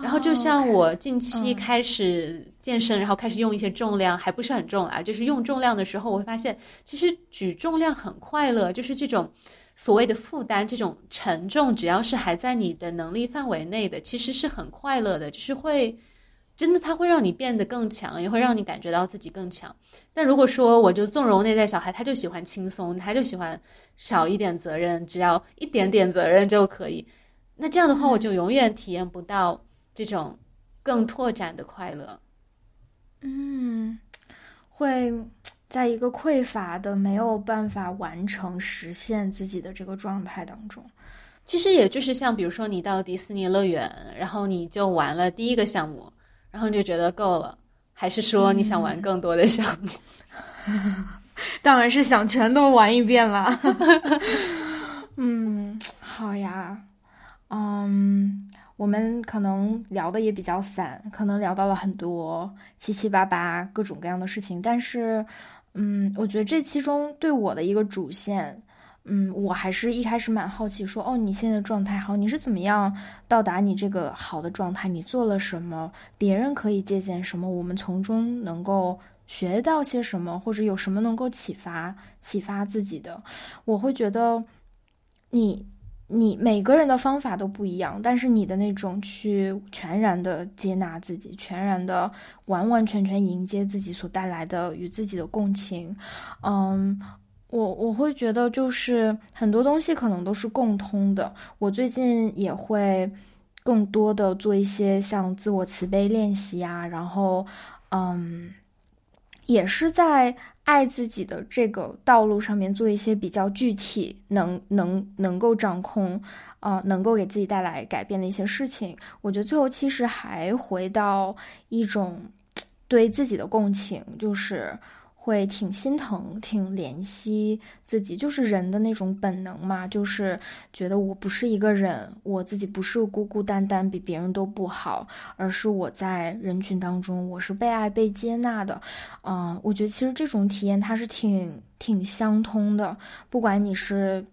然后就像我近期开始健身，然后开始用一些重量，还不是很重啊，就是用重量的时候，我会发现其实举重量很快乐，就是这种所谓的负担，这种沉重，只要是还在你的能力范围内的，其实是很快乐的，就是会真的它会让你变得更强，也会让你感觉到自己更强。但如果说我就纵容内在小孩，他就喜欢轻松，他就喜欢少一点责任，只要一点点责任就可以，那这样的话，我就永远体验不到。这种更拓展的快乐，嗯，会在一个匮乏的、没有办法完成实现自己的这个状态当中。其实也就是像，比如说你到迪士尼乐园，然后你就玩了第一个项目，然后你就觉得够了，还是说你想玩更多的项目？*laughs* 当然是想全都玩一遍了。*laughs* 嗯，好呀，嗯。我们可能聊的也比较散，可能聊到了很多七七八八各种各样的事情。但是，嗯，我觉得这其中对我的一个主线，嗯，我还是一开始蛮好奇，说哦，你现在状态好，你是怎么样到达你这个好的状态？你做了什么？别人可以借鉴什么？我们从中能够学到些什么？或者有什么能够启发启发自己的？我会觉得你。你每个人的方法都不一样，但是你的那种去全然的接纳自己，全然的完完全全迎接自己所带来的与自己的共情，嗯，我我会觉得就是很多东西可能都是共通的。我最近也会更多的做一些像自我慈悲练习啊，然后嗯，也是在爱自己的这个道路上面做一些比较具体、能能能够掌控，啊，能够给自己带来改变的一些事情。我觉得最后其实还回到一种对自己的共情，就是。会挺心疼，挺怜惜自己，就是人的那种本能嘛，就是觉得我不是一个人，我自己不是孤孤单单比别人都不好，而是我在人群当中，我是被爱、被接纳的。嗯，我觉得其实这种体验它是挺挺相通的，不管你是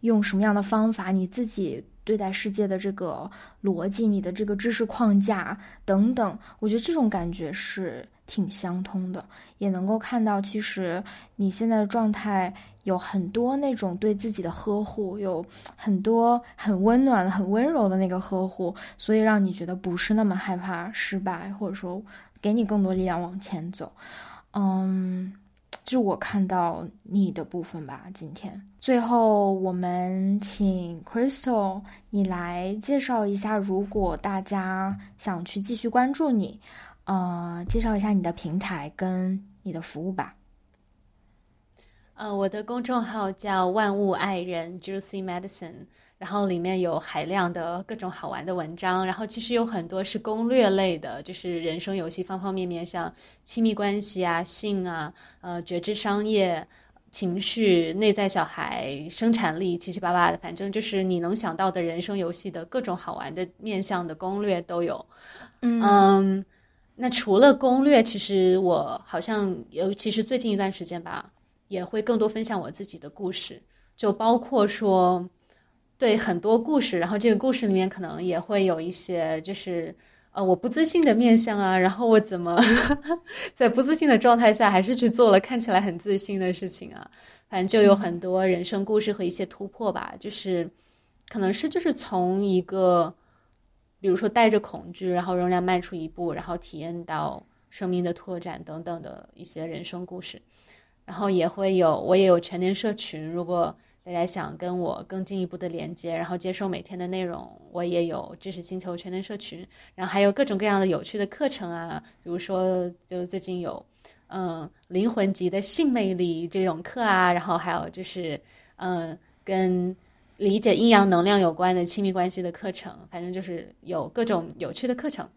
用什么样的方法，你自己对待世界的这个逻辑、你的这个知识框架等等，我觉得这种感觉是。挺相通的，也能够看到，其实你现在的状态有很多那种对自己的呵护，有很多很温暖、很温柔的那个呵护，所以让你觉得不是那么害怕失败，或者说给你更多力量往前走。嗯，就我看到你的部分吧。今天最后，我们请 Crystal 你来介绍一下，如果大家想去继续关注你。呃，介绍一下你的平台跟你的服务吧。呃，我的公众号叫万物爱人 Juicy Medicine，然后里面有海量的各种好玩的文章，然后其实有很多是攻略类的，就是人生游戏方方面面，像亲密关系啊、性啊、呃、觉知商业、情绪、内在小孩、生产力，七七八八的，反正就是你能想到的人生游戏的各种好玩的面向的攻略都有。嗯。那除了攻略，其实我好像，尤其是最近一段时间吧，也会更多分享我自己的故事，就包括说，对很多故事，然后这个故事里面可能也会有一些，就是呃我不自信的面相啊，然后我怎么 *laughs* 在不自信的状态下，还是去做了看起来很自信的事情啊，反正就有很多人生故事和一些突破吧，就是可能是就是从一个。比如说带着恐惧，然后仍然迈出一步，然后体验到生命的拓展等等的一些人生故事，然后也会有我也有全年社群，如果大家想跟我更进一步的连接，然后接受每天的内容，我也有知识星球全年社群，然后还有各种各样的有趣的课程啊，比如说就最近有嗯灵魂级的性魅力这种课啊，然后还有就是嗯跟。理解阴阳能量有关的亲密关系的课程，反正就是有各种有趣的课程。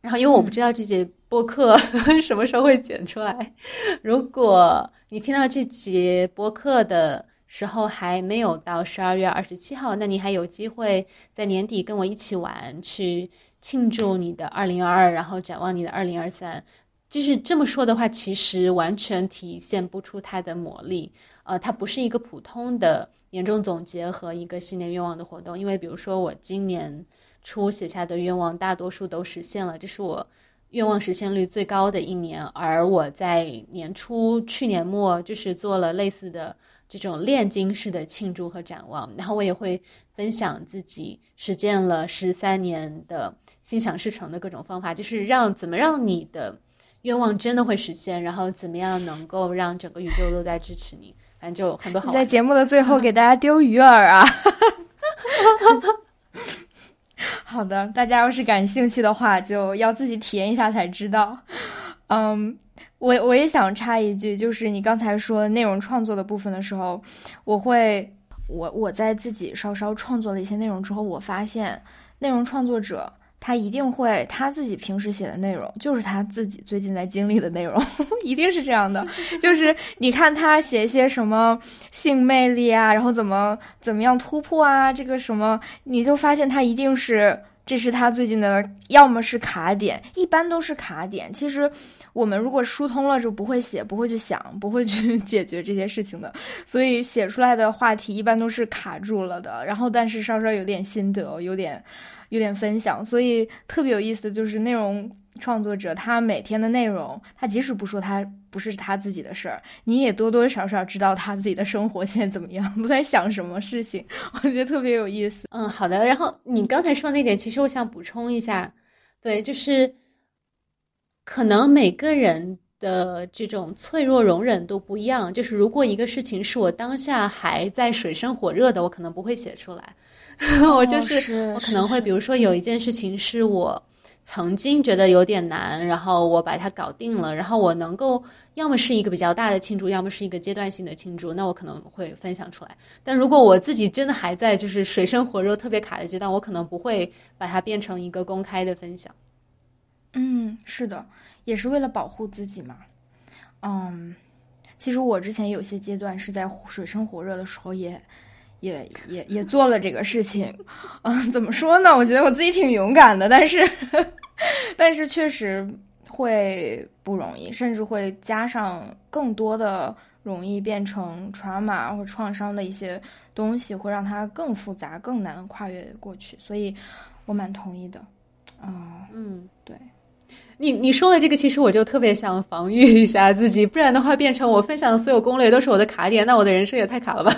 然后，因为我不知道这节播客 *laughs* 什么时候会剪出来，如果你听到这节播客的时候还没有到十二月二十七号，那你还有机会在年底跟我一起玩，去庆祝你的二零二二，然后展望你的二零二三。就是这么说的话，其实完全体现不出它的魔力。呃，它不是一个普通的。年终总结和一个新年愿望的活动，因为比如说我今年初写下的愿望，大多数都实现了，这是我愿望实现率最高的一年。而我在年初、去年末就是做了类似的这种炼金式的庆祝和展望，然后我也会分享自己实践了十三年的心想事成的各种方法，就是让怎么让你的愿望真的会实现，然后怎么样能够让整个宇宙都在支持你。反正就很多好。在节目的最后给大家丢鱼饵啊！*laughs* 好的，大家要是感兴趣的话，就要自己体验一下才知道。嗯，我我也想插一句，就是你刚才说内容创作的部分的时候，我会我我在自己稍稍创作了一些内容之后，我发现内容创作者。他一定会他自己平时写的内容，就是他自己最近在经历的内容，*laughs* 一定是这样的。*laughs* 就是你看他写一些什么性魅力啊，然后怎么怎么样突破啊，这个什么，你就发现他一定是这是他最近的，要么是卡点，一般都是卡点。其实我们如果疏通了，就不会写，不会去想，不会去 *laughs* 解决这些事情的。所以写出来的话题一般都是卡住了的。然后，但是稍稍有点心得，有点。有点分享，所以特别有意思的就是内容创作者，他每天的内容，他即使不说他不是他自己的事儿，你也多多少少知道他自己的生活现在怎么样，都在想什么事情，*laughs* 我觉得特别有意思。嗯，好的。然后你刚才说那点，其实我想补充一下，对，就是可能每个人的这种脆弱容忍都不一样。就是如果一个事情是我当下还在水深火热的，我可能不会写出来。*laughs* 我就是我可能会，比如说有一件事情是我。曾经觉得有点难，然后我把它搞定了，然后我能够要么是一个比较大的庆祝，要么是一个阶段性的庆祝，那我可能会分享出来。但如果我自己真的还在就是水深火热、特别卡的阶段，我可能不会把它变成一个公开的分享。嗯，是的，也是为了保护自己嘛。嗯，其实我之前有些阶段是在水深火热的时候，也也也也做了这个事情。嗯，怎么说呢？我觉得我自己挺勇敢的，但是 *laughs* 但是确实会不容易，甚至会加上更多的容易变成 trauma 或创伤的一些东西，会让它更复杂、更难跨越过去。所以我蛮同意的。啊，嗯，对。你你说的这个，其实我就特别想防御一下自己，不然的话，变成我分享的所有攻略都是我的卡点，那我的人生也太卡了吧？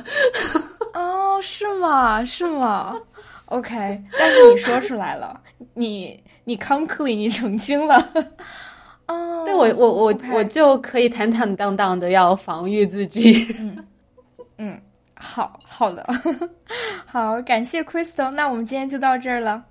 哦，是吗？是吗？OK，*laughs* 但是你说出来了，你你 come clean，你澄清了。哦，对我我我我就可以坦坦荡荡的要防御自己。嗯嗯，好好的，*laughs* 好，感谢 Crystal，那我们今天就到这儿了。